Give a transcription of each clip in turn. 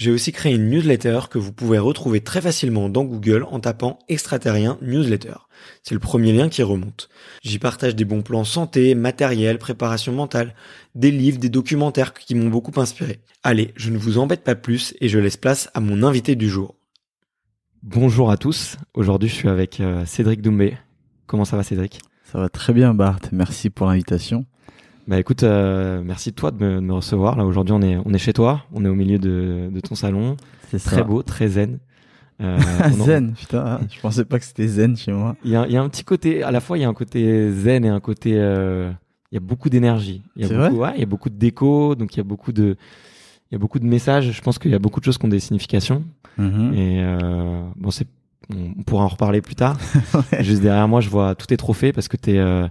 j'ai aussi créé une newsletter que vous pouvez retrouver très facilement dans Google en tapant extraterrien newsletter. C'est le premier lien qui remonte. J'y partage des bons plans santé, matériel, préparation mentale, des livres, des documentaires qui m'ont beaucoup inspiré. Allez, je ne vous embête pas plus et je laisse place à mon invité du jour. Bonjour à tous. Aujourd'hui, je suis avec euh, Cédric Doumbé. Comment ça va Cédric? Ça va très bien Bart, merci pour l'invitation. Bah écoute, euh, merci de toi de me, de me recevoir. Là aujourd'hui, on est on est chez toi, on est au milieu de, de ton salon. C'est Très beau, très zen. Euh, en- zen, putain, ah, je pensais pas que c'était zen chez moi. Il y, y a un petit côté, à la fois il y a un côté zen et un côté, euh, il y a beaucoup d'énergie. Il y a beaucoup, ouais, il y a beaucoup de déco, donc il y a beaucoup de, il y a beaucoup de messages. Je pense qu'il y a beaucoup de choses qui ont des significations. Mhm. Et euh, bon, c'est, on on pourra en reparler plus tard. Juste derrière moi, je vois tous tes trophées parce que t'es, euh,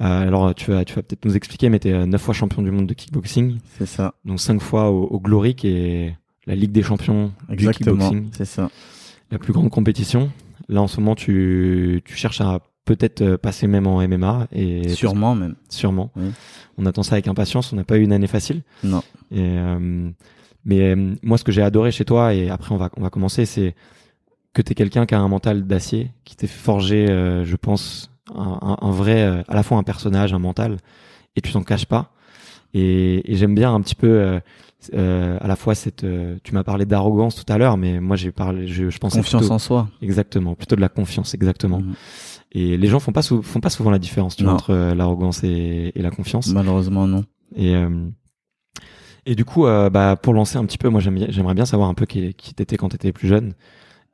euh, alors tu vas, tu vas peut-être nous expliquer, mais t'es euh, neuf fois champion du monde de kickboxing, C'est ça, donc cinq fois au, au Glory, qui est la Ligue des champions du kickboxing. c'est ça. la plus grande compétition. Là, en ce moment, tu, tu cherches à peut-être euh, passer même en MMA et Sûrement même. sûrement. Oui. On attend ça avec impatience. On n'a pas eu une année facile. Non. Et euh, mais euh, moi, ce que j'ai adoré chez toi, et après on va on va commencer, c'est que t'es quelqu'un qui a un mental d'acier, qui t'est forgé, euh, je pense, un, un- un vrai, euh, à la fois un personnage, un mental, et tu t'en caches pas. Et, et j'aime bien un petit peu euh, euh, à la fois cette. euh, tu m'as parlé d'arrogance tout à l'heure, mais moi j'ai parlé, je, je pensais Confiance plutôt- en soi. Exactement, plutôt de la confiance, exactement. Mhm. Et les gens font pas sou- font pas souvent la différence tu vois, entre euh, l'arrogance et, et la confiance. Malheureusement non. Et euh, et du coup, bah pour lancer un petit peu, moi j'aimerais bien savoir un peu qui, qui t'étais quand t'étais plus jeune.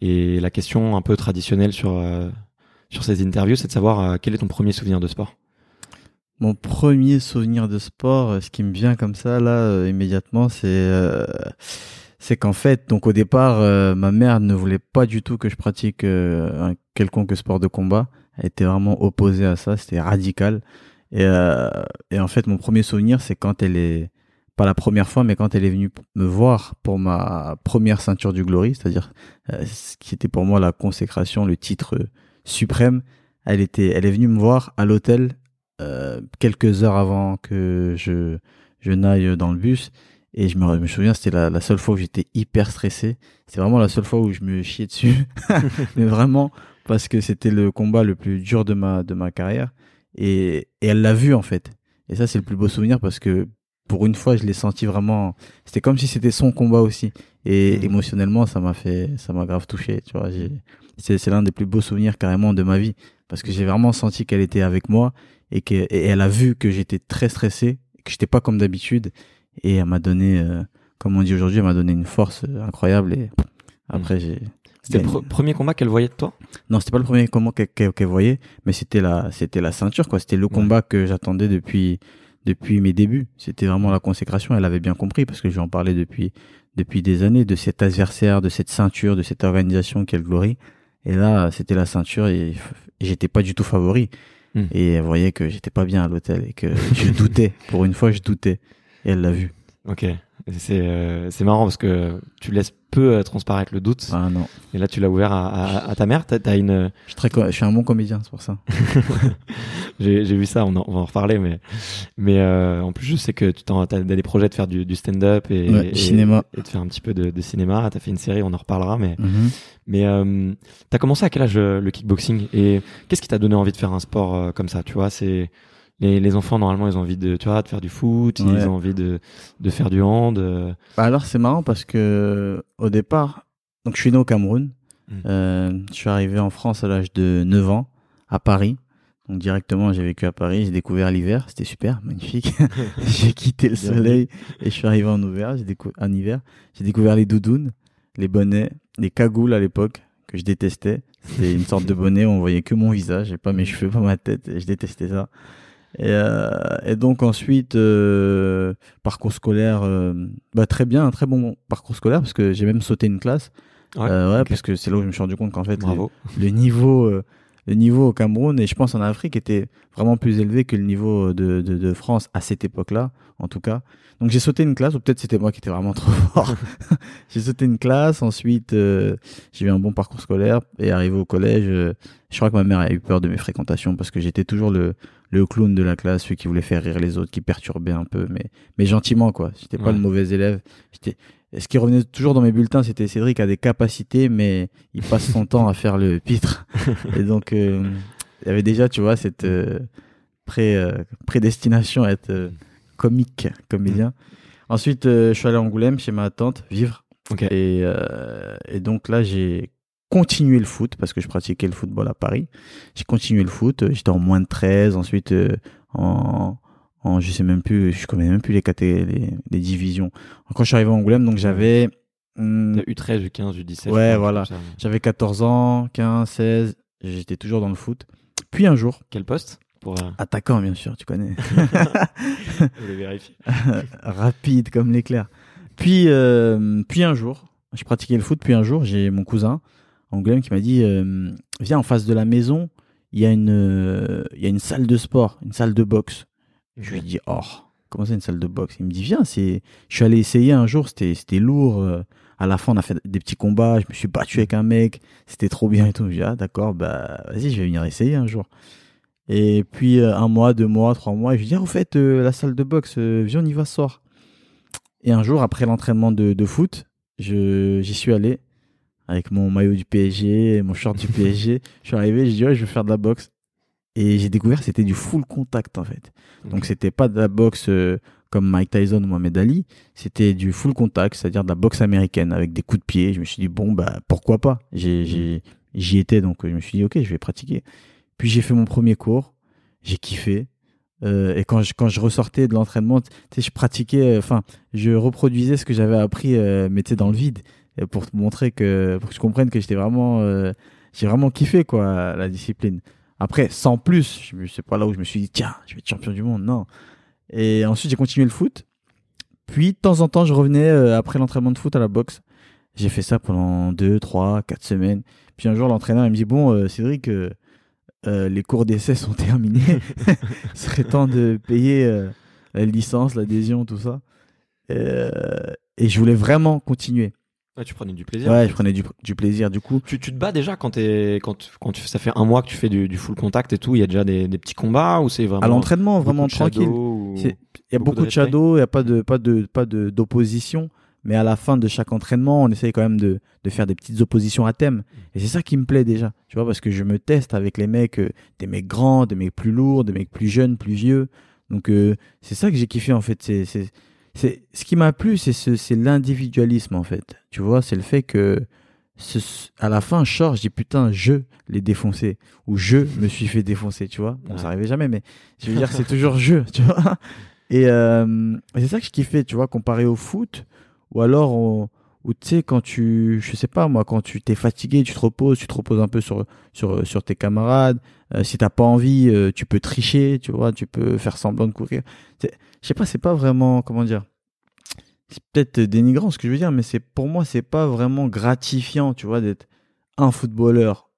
Et la question un peu traditionnelle sur euh, sur ces interviews, c'est de savoir euh, quel est ton premier souvenir de sport? Mon premier souvenir de sport, euh, ce qui me vient comme ça là euh, immédiatement, c'est c'est qu'en fait, donc au départ, ma mère ne voulait pas du tout que je pratique un quelconque sport de combat. Elle était vraiment opposée à ça, c'était radical. Et, et en fait, mon premier souvenir, c'est quand elle est pas la première fois, mais quand elle est venue me voir pour ma première ceinture du Glory, c'est-à-dire ce qui était pour moi la consécration, le titre suprême. Elle était, elle est venue me voir à l'hôtel euh, quelques heures avant que je je n'aille dans le bus. Et je me, je me souviens c'était la, la seule fois où j'étais hyper stressé. C'est vraiment la seule fois où je me chiais dessus. Mais vraiment parce que c'était le combat le plus dur de ma de ma carrière. Et, et elle l'a vu en fait. Et ça c'est le plus beau souvenir parce que pour une fois je l'ai senti vraiment c'était comme si c'était son combat aussi. Et Mhm. émotionnellement ça m'a fait ça m'a grave touché tu vois j'ai c'est l'un des plus beaux souvenirs carrément de ma vie parce que j'ai vraiment senti qu'elle était avec moi et que et elle a vu que j'étais très stressé que j'étais pas comme d'habitude. Et elle m'a donné, euh, comme on dit aujourd'hui, elle m'a donné une force euh, incroyable. Et après, Mm. j'ai. C'était le premier combat qu'elle voyait de toi? Non, c'était pas le premier combat qu'elle qu'elle- qu'elle voyait, mais c'était la, c'était la ceinture, quoi. C'était le combat que j'attendais depuis, depuis mes débuts. C'était vraiment la consécration. Elle avait bien compris parce que je lui en parlais depuis, depuis des années de cet adversaire, de cette ceinture, de cette organisation qu'elle glorie. Et là, c'était la ceinture et, et j'étais pas du tout favori. Hmm. Et elle voyait que j'étais pas bien à l'hôtel et que je doutais. Pour une fois, je doutais. Et elle l'a vu. Ok. C'est euh, c'est marrant parce que tu laisses peu euh, transparaître le doute. Ah non. Et là, tu l'as ouvert à, à, à ta mère. T'as as une. Je suis très, co- je suis un bon comédien, c'est pour ça. J'ai j'ai vu ça. On, en- on va en reparler, mais mais euh, en plus, je sais que tu t'en- t'as des projets de faire du, du stand-up et, Ouais, et- cinéma. et de faire un petit peu de, de cinéma. T'as fait une série. On en reparlera, mais Mhm. mais euh, t'as commencé à quel âge euh, le kickboxing? Et qu'est-ce qui t'a donné envie de faire un sport euh, comme ça Tu vois, c'est les, les enfants normalement ils ont envie de tu vois de faire du foot, Ouais. ils ont envie de de faire du hand. euh, Bah alors c'est marrant parce que au départ, donc je suis né au Cameroun. Mm. Euh, je suis arrivé en France à l'âge de 9 ans à Paris. Donc directement j'ai vécu à Paris, j'ai découvert l'hiver, c'était super, magnifique. j'ai quitté le soleil et je suis arrivé en hiver, j'ai décou- en hiver, j'ai découvert les doudounes, les bonnets, les cagoules à l'époque que je détestais. C'était une sorte de bonnet où on voyait que mon visage et pas mes cheveux, pas ma tête, et je détestais ça. Et, euh, et donc ensuite, euh, parcours scolaire, euh, bah très bien, un très bon parcours scolaire parce que j'ai même sauté une classe. Ouais, parce que c'est là où je me suis rendu compte qu'en fait, le, Bravo. le niveau, le niveau au Cameroun et je pense en Afrique était vraiment plus élevé que le niveau de, de, de France à cette époque-là, en tout cas. Donc j'ai sauté une classe, ou peut-être c'était moi qui étais vraiment trop fort. j'ai sauté une classe, ensuite j'ai eu un bon parcours scolaire et arrivé au collège, je crois que ma mère a eu peur de mes fréquentations parce que j'étais toujours le, le clown de la classe, celui qui voulait faire rire les autres, qui perturbait un peu, mais, mais gentiment quoi. J'étais pas Ouais. le mauvais élève. J'étais ce qui revenait toujours dans mes bulletins, c'était Cédric a des capacités, mais il passe son temps à faire le pitre. Et donc, euh, il y avait déjà, tu vois, cette euh, pré, euh, prédestination à être comique, comédien. Ensuite, je suis allé à Angoulême chez ma tante vivre. Et, et donc là, j'ai continué le foot parce que je pratiquais le football à Paris. J'ai continué le foot. J'étais en moins de 13. Ensuite, euh, en, en, je sais même plus, je connais même plus les, caté- les, les divisions. Quand je suis arrivé à Angoulême, donc j'avais, hum, T'as U13, U15, U17. Ouais, voilà. j'avais 14 ans, 15, 16. J'étais toujours dans le foot. Puis un jour, Quel poste pour euh, attaquant bien sûr, tu connais. je vais vérifier. rapide comme l'éclair. Puis, euh, puis un jour, je pratiquais le foot, puis un jour, j'ai mon cousin, Angoulême, qui m'a dit euh, Viens, en face de la maison, il y, a une, euh, y a une salle de sport, une salle de boxe. Je lui ai dit Oh, comment ça, une salle de boxe? Il me dit Viens, c'est... je suis allé essayer un jour, c'était, lourd. euh, À la fin, on a fait des petits combats, je me suis battu avec un mec, c'était trop bien et tout. Je dis Ah, d'accord, bah, vas-y, je vais venir essayer un jour. Et puis un mois, deux mois, trois mois, je lui dis ah, au fait, la salle de boxe, viens, on y va soir. Et un jour, après l'entraînement de, foot, j'y suis allé avec mon maillot du PSG, mon short du PSG. Je suis arrivé, je dis ouais, je veux faire de la boxe. Et j'ai découvert que c'était du full contact en fait. Donc Ok. c'était pas de la boxe euh, comme Mike Tyson ou Mohamed Ali, c'était du full contact, c'est-à-dire de la boxe américaine avec des coups de pied. Je me suis dit bon bah pourquoi pas? J'ai, j'ai, j'y étais donc je me suis dit ok, je vais pratiquer. Puis j'ai fait mon premier cours, j'ai kiffé. Euh, et quand je, quand je ressortais de l'entraînement, je pratiquais, euh, enfin, je reproduisais ce que j'avais appris, euh, mais dans le vide, pour te montrer que, pour que tu comprennes que j'étais vraiment, euh, j'ai vraiment kiffé, quoi, la discipline. Après, sans plus, c'est pas là où je me suis dit, tiens, je vais être champion du monde, non. Et ensuite, j'ai continué le foot. Puis, de temps en temps, je revenais euh, après l'entraînement de foot à la boxe. J'ai fait ça pendant deux, trois, quatre semaines. Puis un jour, l'entraîneur, il me dit, bon, euh, Cédric, les cours d'essai sont terminés. Il serait temps de payer la licence, l'adhésion, tout ça. Et je voulais vraiment continuer. Ouais, tu prenais du plaisir. Ouais, je prenais du, du plaisir. Du coup, Tu, tu te bats déjà quand quand quand tu, ça fait un mois que tu fais du, du full contact et tout. Il y a déjà des, des petits combats ou c'est vraiment à l'entraînement, vraiment tranquille. Il y a beaucoup beaucoup, de de shadow, il n'y a pas de pas de pas de d'opposition, mais à la fin de chaque entraînement, on essaye quand même de, de faire des petites oppositions à thème. Et c'est ça qui me plaît déjà, tu vois, parce que je me teste avec les mecs, euh, des mecs grands, des mecs plus lourds, des mecs plus jeunes, plus vieux. Donc euh, c'est ça que j'ai kiffé en fait. C'est c'est ce qui m'a plu, c'est ce, c'est l'individualisme en fait. Tu vois, c'est le fait que ce- à la fin, sors, je dis putain, je l'ai défoncé ou je me suis fait défoncer, tu vois. Bon, Ouais. ça arrivait jamais, mais je veux dire, c'est toujours je, tu vois. Et euh, c'est ça que je kiffais, tu vois, comparé au foot, ou alors, on- ou tu sais, quand tu, je sais pas moi, quand tu t'es fatigué, tu te reposes, tu te reposes un peu sur, sur, sur tes camarades. Euh, si t'as pas envie, euh, tu peux tricher, tu vois, tu peux faire semblant de courir. Je sais pas, c'est pas vraiment, comment dire, c'est peut-être dénigrant ce que je veux dire, mais c'est pour moi, c'est pas vraiment gratifiant, tu vois, d'être un footballeur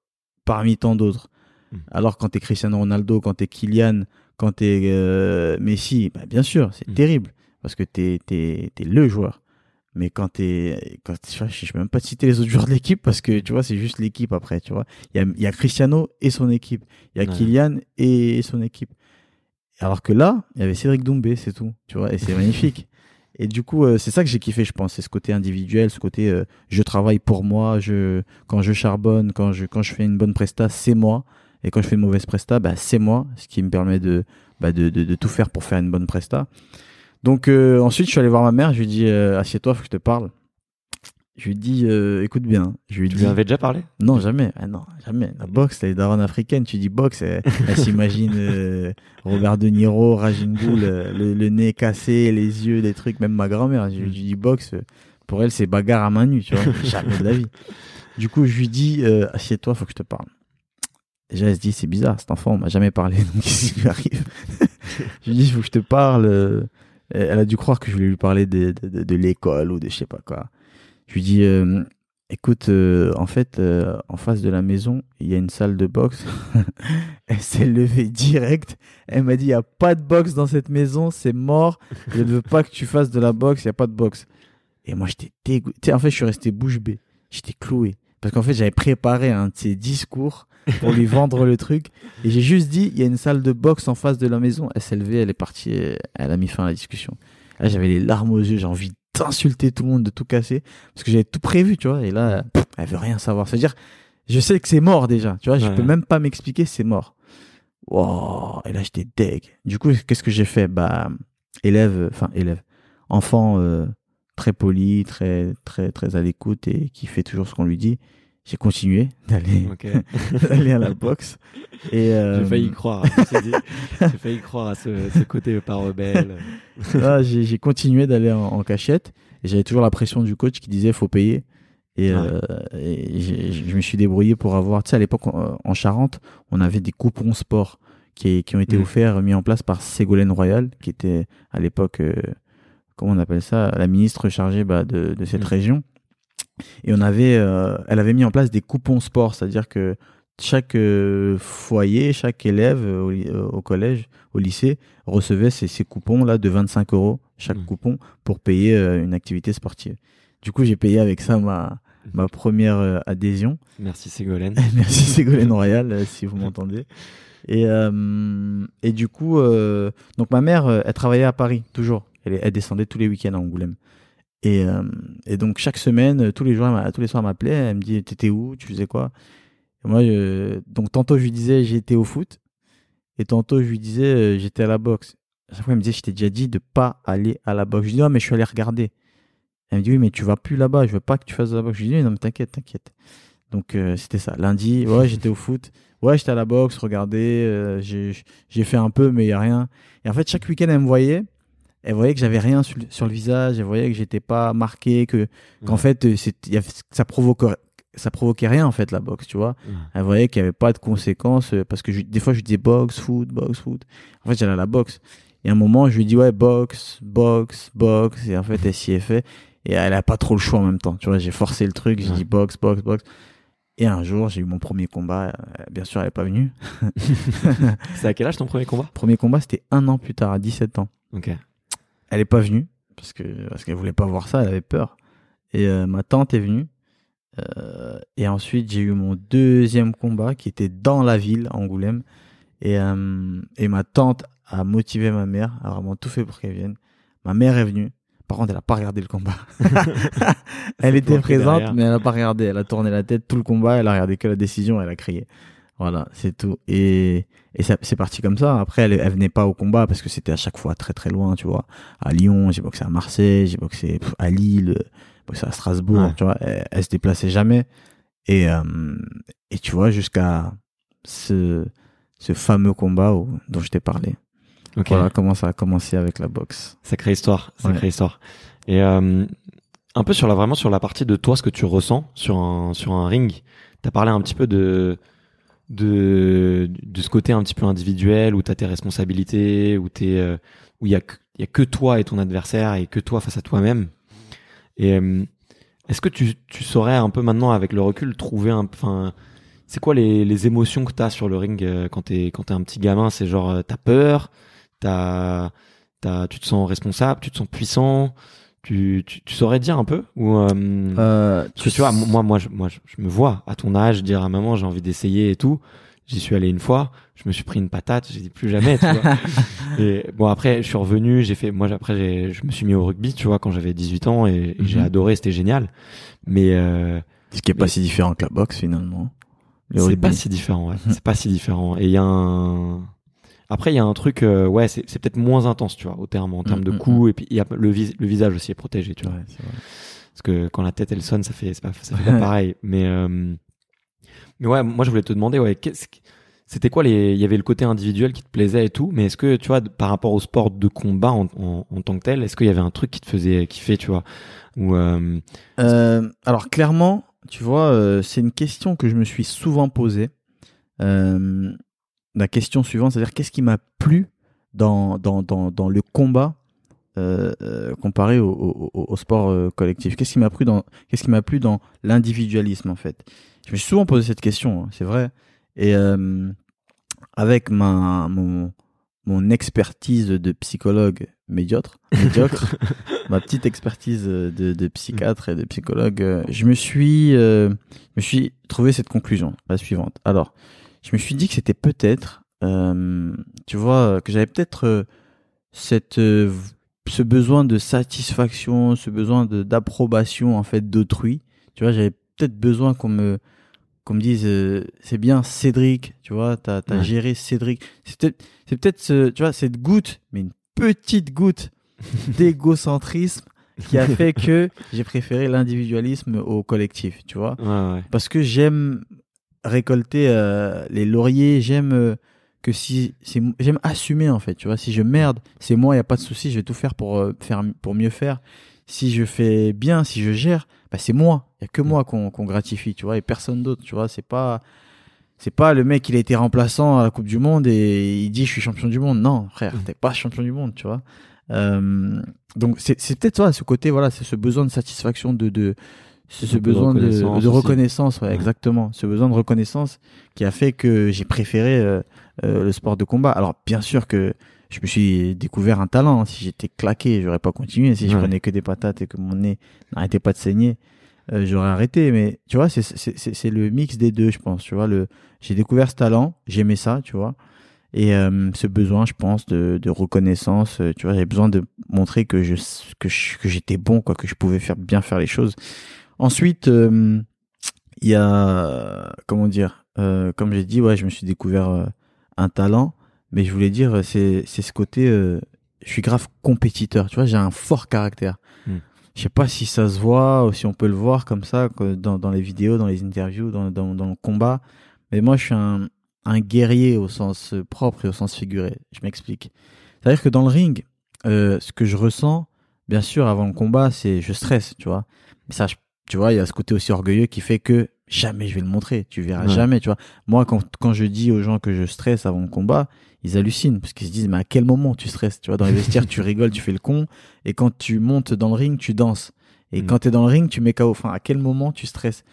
parmi tant d'autres. Mm. Alors quand t'es Cristiano Ronaldo, quand t'es Kylian, quand t'es euh, Messi, bah, bien sûr, c'est Mm. terrible parce que t'es t'es le joueur. Mais quand t'es quand je sais- même pas te citer les autres joueurs de l'équipe parce que tu vois c'est juste l'équipe après tu vois il y a, il y a Cristiano et son équipe il y a Ouais. Kylian et son équipe alors que là il y avait Cédric Doumbé c'est tout tu vois et c'est magnifique. Et du coup euh, c'est ça que j'ai kiffé je pense c'est ce côté individuel ce côté euh, je travaille pour moi je quand je charbonne quand je quand je fais une bonne presta c'est moi. Et quand je fais une mauvaise presta bah c'est moi ce qui me permet de bah, de, de, de tout faire pour faire une bonne presta. Donc euh, ensuite, je suis allé voir ma mère, je lui ai dit assieds-toi, faut que je te parle. Je lui dit euh, écoute bien. Je lui Tu lui avais déjà parlé? Non jamais, ah non jamais. La boxe, les darons africaines, tu dis boxe, elle, elle s'imagine euh, Robert De Niro, Bull, euh, le, le nez cassé, les yeux, des trucs. Même ma grand-mère, je lui dis boxe. Pour elle, c'est bagarre à main nue, tu vois. Jamais de la vie. Du coup, je lui dis euh, assieds-toi, faut que je te parle. Déjà, elle se dit c'est bizarre, cet enfant, on m'a jamais parlé, donc qu'est-ce qui lui arrive? Je lui dis faut que je te parle. elle a dû croire que je voulais lui parler de, de, de- de l'école ou de je sais pas quoi. Je lui dis, euh, écoute, euh, en fait, euh, en face de la maison, il y a une salle de boxe. elle s'est levée direct. Elle m'a dit, il n'y a pas de boxe dans cette maison, c'est mort. Je ne veux pas que tu fasses de la boxe, il n'y a pas de boxe. Et moi, j'étais dégoûté. En fait, je suis resté bouche bée. J'étais cloué. Parce qu'en fait, j'avais préparé un de ses discours pour lui vendre le truc. Et j'ai juste dit, il y a une salle de boxe en face de la maison. Elle s'est levée, elle est partie, elle a mis fin à la discussion. Là, j'avais les larmes aux yeux, j'ai envie d'insulter tout le monde, de tout casser. Parce que j'avais tout prévu, tu vois. Et là, pff, elle veut rien savoir. C'est-à-dire, je sais que c'est mort déjà. Tu vois, je Ouais. peux même pas m'expliquer, c'est mort. Wow. Et là, j'étais deg. Du coup, qu'est-ce que j'ai fait? Bah, élève, enfin, élève. Enfant, euh, très poli, très, très, très à l'écoute et qui fait toujours ce qu'on lui dit. J'ai continué d'aller, à la boxe. Et, euh, J'ai failli y croire. J'ai failli croire à ce, ce côté pas rebelle. là, j'ai continué d'aller en, en cachette et j'avais toujours la pression du coach qui disait faut payer. Et, Ouais. euh, et je me suis débrouillé pour avoir, tu sais, à l'époque en, en Charente, on avait des coupons sport qui, qui ont été Mm. offerts, mis en place par Ségolène Royal, qui était à l'époque, euh, comment on appelle ça, la ministre chargée bah, de, de cette Mm. région. Et on avait, euh, elle avait mis en place des coupons sport, c'est-à-dire que chaque euh, foyer, chaque élève euh, au, collège, au lycée, recevait ces, ces coupons là de 25 euros chaque Mm. coupon pour payer une activité sportive. Du coup, j'ai payé avec ça ma ma première adhésion. Merci Ségolène. Merci Ségolène Royal si vous m'entendez. Et euh, et du coup, euh, donc ma mère, elle travaillait à Paris toujours. Elle, elle descendait tous les week-ends à Angoulême. Et, euh, et donc chaque semaine, euh, tous les jours, tous les soirs, elle m'appelait. Elle me dit, t'étais où? Tu faisais quoi? Et moi, donc tantôt je lui disais, j'étais au foot, et tantôt je lui disais, euh, j'étais à la boxe. À chaque fois, elle me disait, je t'ai déjà dit de pas aller à la boxe. Je lui dis, ah, mais je suis allé regarder. Elle me dit, oui, mais tu vas plus là-bas. Je veux pas que tu fasses la boxe. Je lui dis, non, mais t'inquiète, t'inquiète. Donc euh, c'était ça. Lundi, ouais, j'étais au foot. Ouais, j'étais à la boxe, regardez, j'ai fait un peu, mais il y a rien. Et en fait, chaque week-end, elle me voyait. Elle voyait que j'avais rien sur, le- sur le visage. Elle voyait que j'étais pas marqué, que qu'en Ouais. fait, euh, y ça provoquait ça provoquait rien en fait la boxe, tu vois. Ouais. Elle voyait qu'il y avait pas de conséquences euh, parce que je- des fois je disais boxe, foot, boxe, foot. En fait, j'allais à la boxe. Et à un moment, je lui dis ouais, boxe, boxe, boxe. Et en fait, elle s'y est fait. Et elle a pas trop le choix en même temps. Tu vois, j'ai forcé le truc. J'ai Ouais. dit boxe, boxe, boxe. Et un jour, j'ai eu mon premier combat. Euh, Bien sûr, elle est pas venue. C'est à quel âge ton premier combat? Premier combat, c'était un an plus tard, à 17 ans. Ok. Elle est pas venue parce que parce qu'elle voulait pas voir ça. Elle avait peur. Et euh, ma tante est venue. Euh, et ensuite, j'ai eu mon deuxième combat qui était dans la ville, à Angoulême. Et, euh, et ma tante a motivé ma mère, a vraiment tout fait pour qu'elle vienne. Ma mère est venue. Par contre, elle a pas regardé le combat. elle était présente, mais elle a pas regardé. Elle a tourné la tête tout le combat. Elle a regardé que la décision. Elle a crié. Voilà, c'est tout. Et, et c'est parti comme ça. Après, elle, elle venait pas au combat parce que c'était à chaque fois très très loin, tu vois. À Lyon, j'ai boxé à Marseille, j'ai boxé à Lille, j'ai boxé à Strasbourg, Ouais. tu vois. Elle, elle se déplaçait jamais. Et, euh, et tu vois, jusqu'à ce, ce fameux combat où- dont je t'ai parlé. Voilà comment ça a commencé avec la boxe. Sacrée histoire, sacrée histoire. Et euh, un peu sur la vraiment sur la partie de toi, ce que tu ressens sur un sur un ring. T'as parlé un petit peu de de de ce côté un petit peu individuel où t'as tes responsabilités, euh, où il y a y a que toi et ton adversaire et que toi face à toi-même. Et euh, est-ce que tu tu saurais un peu maintenant avec le recul trouver un enfin c'est quoi les, les émotions que t'as sur le ring euh, quand t'es quand t'es un petit gamin? C'est genre t'as peur, t'as t'as tu te sens responsable, tu te sens puissant tu, tu, tu, saurais dire un peu ou euh, euh, tu, vois moi moi je, moi je, me vois à ton âge dire à maman j'ai envie d'essayer et tout. J'y suis allé une fois je me suis pris une patate j'ai dit plus jamais tu vois. Et bon après je suis revenu j'ai fait moi après je me suis mis au rugby tu vois quand j'avais 18 ans et, j'ai mhm. adoré c'était génial. Mais euh, ce qui est pas si différent que la boxe finalement. C'est pas si différent ouais. c'est pas si différent. Et il y a un après, il y a un truc, euh, ouais, c'est, peut-être moins intense, tu vois, au terme, en termes mm, de mm, coups, mm. et puis il y a le, le visage aussi est protégé, tu vois. Parce que quand la tête elle sonne, ça fait, ça fait pas pareil. Mais, euh, mais ouais, moi je voulais te demander, ouais, qu'est-ce c'était quoi les, il y avait le côté individuel qui te plaisait et tout, mais est-ce que tu vois, par rapport au sport de combat en, en, tant que tel, est-ce qu'il y avait un truc qui te faisait kiffer, tu vois, ou euh... Alors clairement, tu vois, c'est une question que je me suis souvent posée. Euh, la question suivante, c'est-à-dire qu'est-ce qui m'a plu dans, dans, dans, dans le combat euh, euh, comparé au, au, au sport euh, collectif? Qu'est-ce qui m'a plu dans qu'est-ce qui m'a plu dans l'individualisme en fait? Je me suis souvent posé cette question, hein, c'est vrai. Et avec ma mon mon expertise de psychologue médiocre, médiocre ma petite expertise de, de psychiatre et de psychologue, je me suis je me suis trouvé cette conclusion la suivante. Alors je me suis dit que c'était peut-être, euh, tu vois, que j'avais peut-être euh, cette euh, ce besoin de satisfaction, ce besoin de d'approbation en fait d'autrui. Tu vois, j'avais peut-être besoin qu'on me qu'on me dise c'est bien Cédric, tu vois, t'as as géré Cédric. C'est peut-être c'est peut-être tu vois cette goutte, mais une petite goutte d'égocentrisme qui a fait que j'ai préféré l'individualisme au collectif, tu vois. Ouais, ouais. Parce que j'aime récolter euh, les lauriers. J'aime euh, que si c'est j'aime assumer en fait. Tu vois, si je merde, c'est moi. Il y a pas de souci. Je vais tout faire pour euh, faire pour mieux faire. Si je fais bien, si je gère, bah c'est moi. Il y a que moi qu'on qu'on gratifie. Tu vois, et personne d'autre. Tu vois, c'est pas c'est pas le mec il a été remplaçant à la Coupe du Monde et il dit je suis champion du monde. Non, frère, t'es pas champion du monde. Tu vois. Donc c'est c'est peut-être ça, ce côté voilà, c'est ce besoin de satisfaction de de c'est ce besoin de reconnaissance, de, reconnaissance ouais, exactement. Ce besoin de reconnaissance qui a fait que j'ai préféré euh, euh, le sport de combat. Alors bien sûr que je me suis découvert un talent. Si j'étais claqué, j'aurais pas continué. Si je prenais que des patates et que mon nez n'arrêtait pas de saigner, euh, j'aurais arrêté. Mais tu vois, c'est c'est le mix des deux, je pense. Tu vois, le j'ai découvert ce talent, j'aimais ça, tu vois. Et ce besoin, je pense, de, de reconnaissance, tu vois, j'avais besoin de montrer que je que j'étais bon, quoi, que je pouvais faire bien faire les choses. Ensuite, euh, il y a, comment dire, euh, comme j'ai dit, ouais, je me suis découvert euh, un talent, mais je voulais dire, c'est, ce côté, je suis grave compétiteur, tu vois, j'ai un fort caractère. Hmm. Je sais pas si ça se voit ou si on peut le voir comme ça dans, dans les vidéos, dans les interviews, dans, dans, dans le combat. Mais moi, je suis un, un guerrier au sens propre et au sens figuré. Je m'explique. C'est-à-dire que dans le ring, euh, ce que je ressens, bien sûr, avant le combat, c'est je stresse, tu vois. Mais ça, je tu vois, il y a ce côté aussi orgueilleux qui fait que jamais je vais le montrer. Tu verras jamais, tu vois. Moi, quand, quand je dis aux gens que je stresse avant le combat, ils hallucinent parce qu'ils se disent, mais à quel moment tu stresses? Tu vois, dans les vestiaires, tu rigoles, tu fais le con. Et quand tu montes dans le ring, tu danses. Et mm. quand tu es dans le ring, tu mets KO. Enfin, à quel moment tu stresses?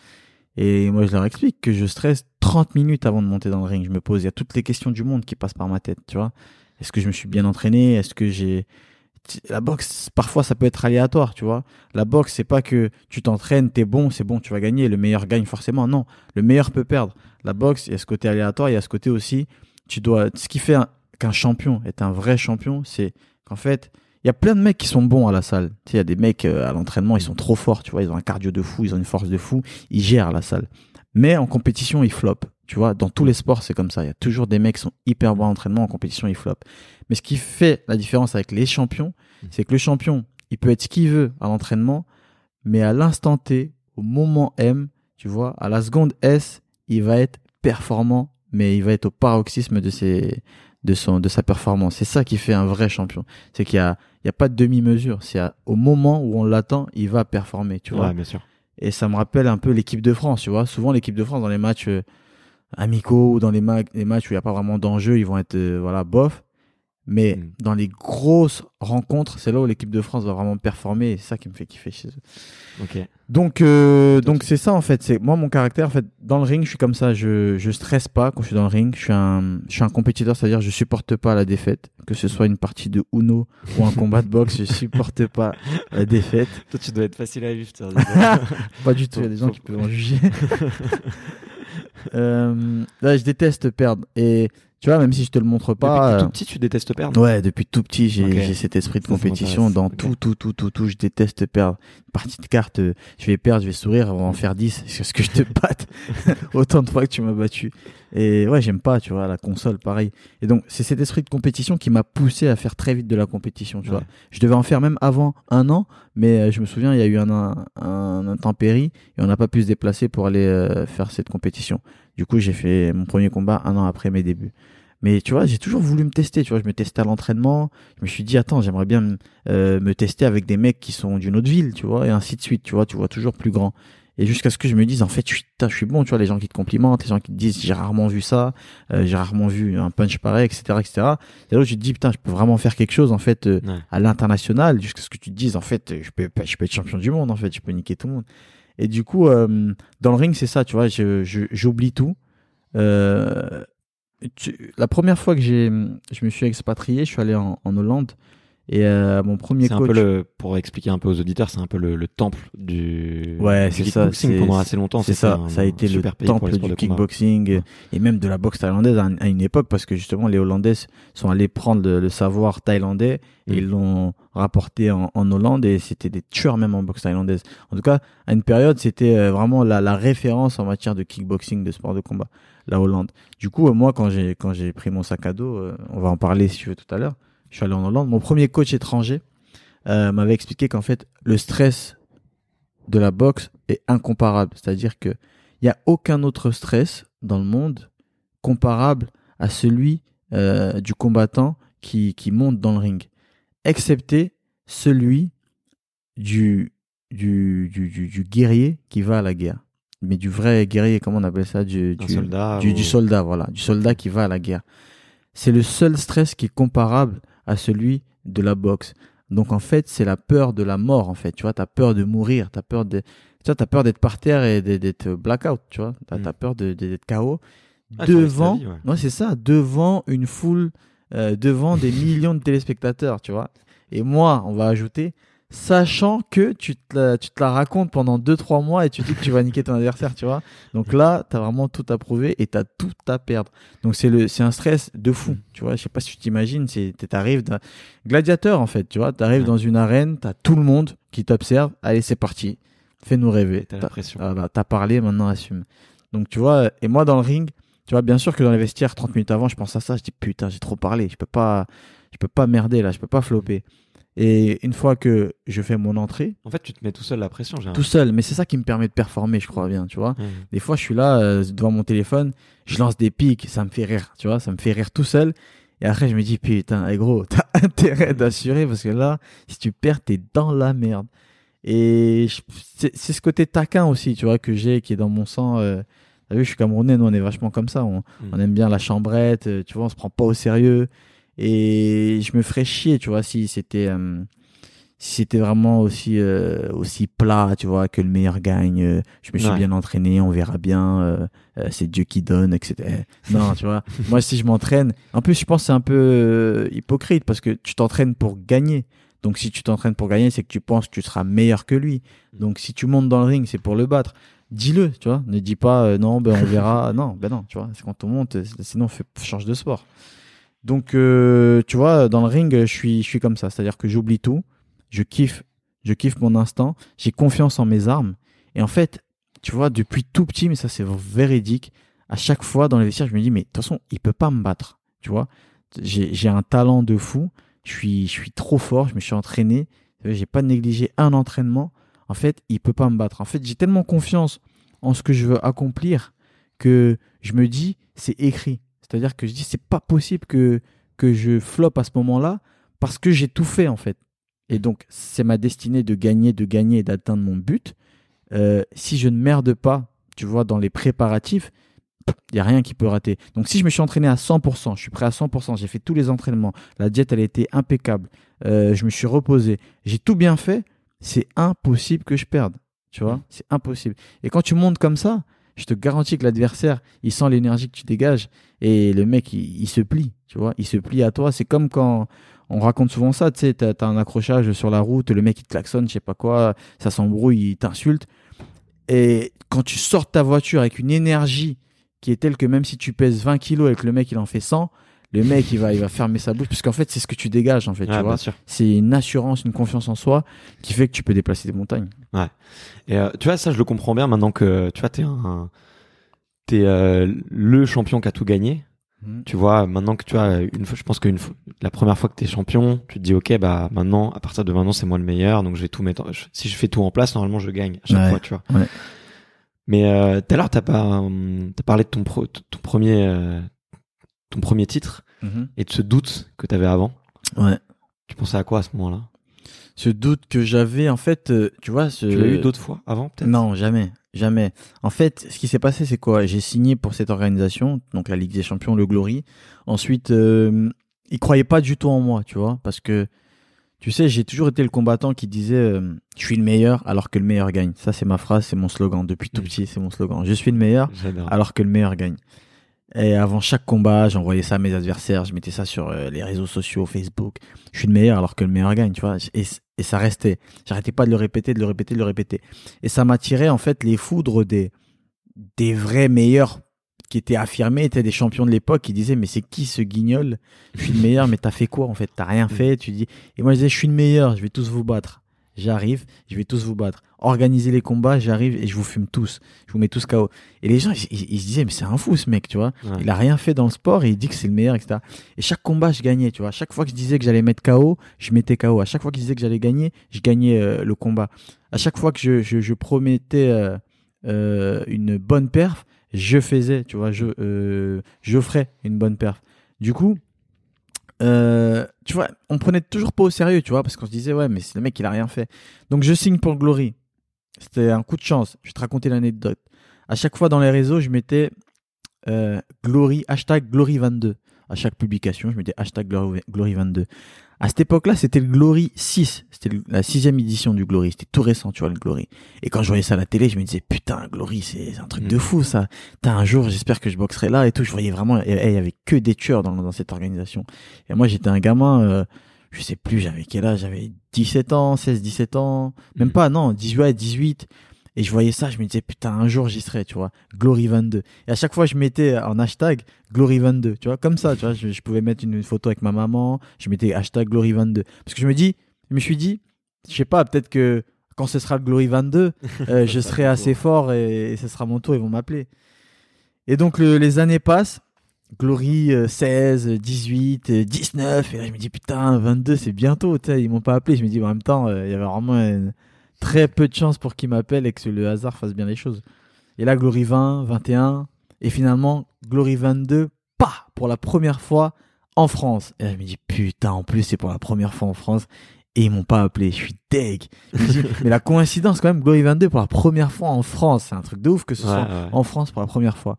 Et moi, je leur explique que je stresse 30 minutes avant de monter dans le ring. Je me pose, il y a toutes les questions du monde qui passent par ma tête, tu vois. Est-ce que je me suis bien entraîné? Est-ce que j'ai, la boxe, parfois, ça peut être aléatoire, tu vois. La boxe, c'est pas que tu t'entraînes, t'es bon, c'est bon, tu vas gagner, le meilleur gagne forcément. Non, le meilleur peut perdre. La boxe, il y a ce côté aléatoire, il y a ce côté aussi, tu dois, ce qui fait qu'un champion est un vrai champion, c'est qu'en fait, il y a plein de mecs qui sont bons à la salle. Tu il y a des mecs euh, à l'entraînement, ils sont trop forts, tu vois, ils ont un cardio de fou, ils ont une force de fou, ils gèrent la salle. Mais en compétition, ils flopent. Tu vois, dans tous les sports, c'est comme ça. Il y a toujours des mecs qui sont hyper bons en entraînement, en compétition, ils flopent. Mais ce qui fait la différence avec les champions, mmh. c'est que le champion, il peut être ce qu'il veut à l'entraînement, mais à l'instant T, au moment M, tu vois, à la seconde S, il va être performant, mais il va être au paroxysme de ses, de son de sa performance. C'est ça qui fait un vrai champion. C'est qu'il y a il y a pas de demi-mesure. C'est au moment où on l'attend, il va performer, tu vois. Ouais, bien sûr. Et ça me rappelle un peu l'équipe de France, tu vois. Souvent l'équipe de France dans les matchs euh, amicaux ou dans les, ma- les matchs où il n'y a pas vraiment d'enjeu, ils vont être euh, voilà bof. Mais Mm. dans les grosses rencontres, c'est là où l'équipe de France va vraiment performer. Et c'est ça qui me fait kiffer chez eux. Donc, euh, donc c'est ça en fait. C'est moi mon caractère en fait. Dans le ring, je suis comme ça. Je je stresse pas quand je suis dans le ring. Je suis un je suis un compétiteur, c'est-à-dire je supporte pas la défaite, que ce soit une partie de Uno ou un combat de boxe, je supporte pas la défaite. Toi, tu dois être facile à vivre. Pas du tout. Il y a des gens qui peuvent en juger. euh, là, je déteste perdre. Et tu vois, même si je te le montre Depuis pas. t'es euh, tout petit, tu détestes perdre. Ouais, depuis tout petit, j'ai Ok. j'ai cet esprit de Ça, compétition dans tout, tout, tout, tout, tout. Je déteste perdre. Une partie de cartes, euh, je vais perdre, je vais sourire, on va en faire 10. C'est ce que je te batte autant de fois que tu m'as battu. Et ouais, j'aime pas, tu vois, la console, pareil. Et donc, c'est cet esprit de compétition qui m'a poussé à faire très vite de la compétition, tu Ouais. vois. Je devais en faire même avant un an, mais euh, je me souviens, il y a eu un, un, un intempérie et on n'a pas pu se déplacer pour aller euh, faire cette compétition. Du coup, j'ai fait mon premier combat un an après mes débuts. Mais tu vois, j'ai toujours voulu me tester. Tu vois, je me testais à l'entraînement. Je me suis dit, attends, j'aimerais bien me- euh, me tester avec des mecs qui sont d'une autre ville, tu vois, et ainsi de suite. Tu vois, tu vois toujours plus grand. Et jusqu'à ce que je me dise, en fait, je suis, putain, je suis bon. Tu vois, les gens qui te complimentent, les gens qui te disent, j'ai rarement vu ça, euh, j'ai rarement vu un punch pareil, etc., etc. Et là, je te dis, putain, je peux vraiment faire quelque chose, en fait, euh, Ouais. à l'international, jusqu'à ce que tu te dises, en fait, je peux, je peux être champion du monde, en fait, je peux niquer tout le monde. Et du coup, euh, dans le ring, c'est ça, tu vois, je, je- j'oublie tout. Euh, la première fois que je me suis expatrié, je suis allé en Hollande et euh, mon premier C'est un coach. peu le, pour expliquer un peu aux auditeurs, c'est un peu le, le temple du, Ouais, du ça, kickboxing pendant assez longtemps. C'est ça, un- ça a été le temple du kickboxing Ouais. et même de la boxe thaïlandaise à, à une époque parce que justement les Hollandaises sont allés prendre le, le savoir thaïlandais et Mm. ils l'ont rapporté en, en Hollande et c'était des tueurs même en boxe thaïlandaise. En tout cas, à une période, c'était euh, vraiment la, la référence en matière de kickboxing, de sport de combat, la Hollande. Du coup, euh, moi, quand j'ai quand j'ai pris mon sac à dos, euh, on va en parler si tu veux tout à l'heure. Je suis allé en Hollande. Mon premier coach étranger euh, m'avait expliqué qu'en fait, le stress de la boxe est incomparable. C'est-à-dire que il y a aucun autre stress dans le monde comparable à celui euh, du combattant qui, qui monte dans le ring, excepté celui du, du, du, du, du guerrier qui va à la guerre. Mais du vrai guerrier, comment on appelle ça du, soldat. ou- du soldat, voilà, du soldat qui va à la guerre. C'est le seul stress qui est comparable à celui de la boxe. Donc en fait, c'est la peur de la mort en fait. Tu vois, t'as peur de mourir, t'as peur de, tu vois, t'as peur d'être par terre et d'être- d'être blackout. Tu vois, t'as Mm. t'as peur de- de- d'être KO Ah, tu devant. vie, ouais. c'est ça, devant une foule, euh, devant des millions de téléspectateurs. Tu vois. Et moi, on va ajouter, sachant que tu te la, tu te la racontes pendant 2-3 mois et tu dis que tu vas niquer ton adversaire. Tu vois. Donc là, t'as vraiment tout à prouver et t'as tout à perdre. Donc c'est le, c'est un stress de fou. Mm. Tu vois, je sais pas si tu t'imagines, c'est, t'arrives d'un gladiateur en fait. Tu vois, t'arrives Ouais. dans une arène, t'as tout le monde qui t'observe. Allez, c'est parti. Fais-nous rêver. T'as T'as- la pression. voilà, t'as parlé, maintenant assume. Donc tu vois, et moi dans le ring, tu vois, bien sûr que dans les vestiaires, 30 minutes avant, je pense à ça, je dis putain, j'ai trop parlé, je peux pas, je peux pas merder là, je peux pas flopper. Et une fois que je fais mon entrée, En fait, tu te mets tout seul la pression. j'ai tout seul, mais c'est ça qui me permet de performer, je crois bien, tu vois. Des fois, je suis là euh, devant mon téléphone, je lance des pics, ça me fait rire, tu vois, ça me fait rire tout seul. Et après, je me dis, putain, eh gros, t'as intérêt d'assurer parce que là, si tu perds, t'es dans la merde. Et c'est ce côté taquin aussi, tu vois, que j'ai, qui est dans mon sang. Euh, T'as vu, je suis camerounais, nous, on est vachement comme ça. On, Mm. on aime bien la chambrette, euh, tu vois, on se prend pas au sérieux. Et je me ferais chier, tu vois, si c'était euh, si c'était vraiment aussi euh, aussi plat, tu vois, que le meilleur gagne. euh, je me suis Ouais. bien entraîné, on verra bien. c'est Dieu qui donne, etc. Non, tu vois. Moi, si je m'entraîne, en plus, je pense que c'est un peu hypocrite parce que tu t'entraînes pour gagner. Donc, si tu t'entraînes pour gagner, c'est que tu penses que tu seras meilleur que lui. Donc, si tu montes dans le ring, c'est pour le battre. Dis-le, tu vois. Ne dis pas euh, non, ben on verra. non, ben non, tu vois. C'est quand on monte, sinon, change de sport. Donc, euh, tu vois, dans le ring, je suis, je suis comme ça. C'est-à-dire que j'oublie tout. Je kiffe, je kiffe mon instant. J'ai confiance en mes armes. Et en fait, tu vois, depuis tout petit, mais ça c'est véridique, à chaque fois dans les vestiaires, je me dis, mais de toute façon, il peut pas me battre. Tu vois, j'ai un talent de fou. Je suis, je suis trop fort. Je me suis entraîné. J'ai pas négligé un entraînement. En fait, il peut pas me battre. En fait, j'ai tellement confiance en ce que je veux accomplir que je me dis, c'est écrit. C'est-à-dire que je dis, c'est pas possible que, que je floppe à ce moment-là parce que j'ai tout fait, en fait. Et donc, c'est ma destinée de gagner, de gagner et d'atteindre mon but. Euh, si je ne merde pas, tu vois, dans les préparatifs, il n'y a rien qui peut rater. Donc, si je me suis entraîné à 100%, je suis prêt à 100%, j'ai fait tous les entraînements, la diète, elle a été impeccable, euh, je me suis reposé, j'ai tout bien fait, c'est impossible que je perde. Tu vois, c'est impossible. Et quand tu montes comme ça, je te garantis que l'adversaire, il sent l'énergie que tu dégages et le mec, il, se plie, tu vois, il se plie à toi. C'est comme quand on raconte souvent ça, tu sais, t'as as un accrochage sur la route, le mec il te klaxonne, je sais pas quoi, ça s'embrouille, il t'insulte. Et quand tu sors de ta voiture avec une énergie qui est telle que même si tu pèses 20 kilos et que le mec il en fait 100, le mec il va il va fermer sa bouche parce qu'en fait c'est ce que tu dégages en fait tu vois. c'est une assurance une confiance en soi qui fait que tu peux déplacer des montagnes. Ouais. Et euh, tu vois ça je le comprends bien maintenant que tu vois t'es un t'es euh, le champion qui a tout gagné. Mhm. tu vois maintenant que tu as une fois je pense que la première fois que t'es champion tu te dis ok bah maintenant à partir de maintenant c'est moi le meilleur donc je vais tout mettre si je fais tout en place normalement je gagne à chaque fois tu vois. Ouais. mais euh, tout à l'heure t'as pas t'as parlé de ton pro, ton premier ton premier titre mhm. et de ce doute que tu avais avant. Ouais. Tu pensais à quoi à ce moment-là? Ce doute que j'avais, en fait, euh, tu vois. Ce... Tu l'as eu d'autres fois avant, peut-être? Non, jamais. Jamais. En fait, ce qui s'est passé, c'est quoi? J'ai signé pour cette organisation, donc la Ligue des Champions, le Glory. Ensuite, euh, ils croyaient pas du tout en moi, tu vois, parce que tu sais, j'ai toujours été le combattant qui disait euh, je suis le meilleur alors que le meilleur gagne. Ça, c'est ma phrase, c'est mon slogan depuis tout petit, c'est mon slogan. Je suis le meilleur alors que le meilleur gagne. Et avant chaque combat, j'envoyais ça à mes adversaires, je mettais ça sur euh, les réseaux sociaux, Facebook. Je suis le meilleur alors que le meilleur gagne, tu vois. Et, et ça restait. J'arrêtais pas de le répéter, de le répéter, de le répéter. Et ça m'attirait en fait les foudres des des vrais meilleurs qui étaient affirmés, étaient des champions de l'époque qui disaient mais c'est qui ce guignol? Je suis le meilleur, mais t'as fait quoi en fait? T'as rien fait. Tu dis. Et moi je disais je suis le meilleur, je vais tous vous battre j'arrive, je vais tous vous battre. Organisez les combats, j'arrive et je vous fume tous. Je vous mets tous KO. Et les gens, ils, se disaient, mais c'est un fou ce mec, tu vois. Il a rien fait dans le sport et il dit que c'est le meilleur, etc. Et chaque combat, je gagnais, tu vois. À chaque fois que je disais que j'allais mettre KO, je mettais KO. À chaque fois que je disais que j'allais gagner, je gagnais euh, le combat. À chaque fois que je, je, promettais euh, euh, une bonne perf, je faisais, tu vois, je, je ferais une bonne perf. Du coup, euh, tu vois, on prenait toujours pas au sérieux, tu vois, parce qu'on se disait, ouais, mais c'est le mec, il a rien fait. Donc je signe pour Glory. C'était un coup de chance. Je vais te raconter l'anecdote. À chaque fois dans les réseaux, je mettais euh, Glory, hashtag Glory22. À chaque publication, je mettais hashtag Glory22. À cette époque-là, c'était le Glory 6. C'était la sixième édition du Glory. C'était tout récent, tu vois, le Glory. Et quand je voyais ça à la télé, je me disais, putain, Glory, c'est un truc de mm. fou, ça. T'as un jour, j'espère que je boxerai là et tout. Je voyais vraiment, il y avait que des tueurs dans, dans cette organisation. Et moi, j'étais un gamin, euh, je sais plus, j'avais quel âge? J'avais 17 ans, 16, 17 ans. Même mm. pas, non, 18, 18. Et je voyais ça, je me disais, putain, un jour j'y serai, tu vois, Glory 22. Et à chaque fois, je mettais en hashtag Glory 22, tu vois, comme ça, tu vois, je, pouvais mettre une photo avec ma maman, je mettais hashtag Glory 22. Parce que je me dis, je me suis dit, je sais pas, peut-être que quand ce sera le Glory 22, euh, je serai assez fort et, ce sera mon tour, ils vont m'appeler. Et donc, les années passent. Glory 16, 18, 19, et là je me dis putain 22 c'est bientôt, ils m'ont pas appelé, je me dis en même temps euh, il y avait vraiment une, très peu de chances pour qu'il m'appelle et que le hasard fasse bien les choses. Et là, Glory 20, 21, et finalement, Glory 22, pas pour la première fois en France. Et là, je me dis, putain, en plus, c'est pour la première fois en France. Et ils m'ont pas appelé. Je suis deg. mais la coïncidence, quand même, Glory 22 pour la première fois en France. C'est un truc de ouf que ce soit en France pour la première fois.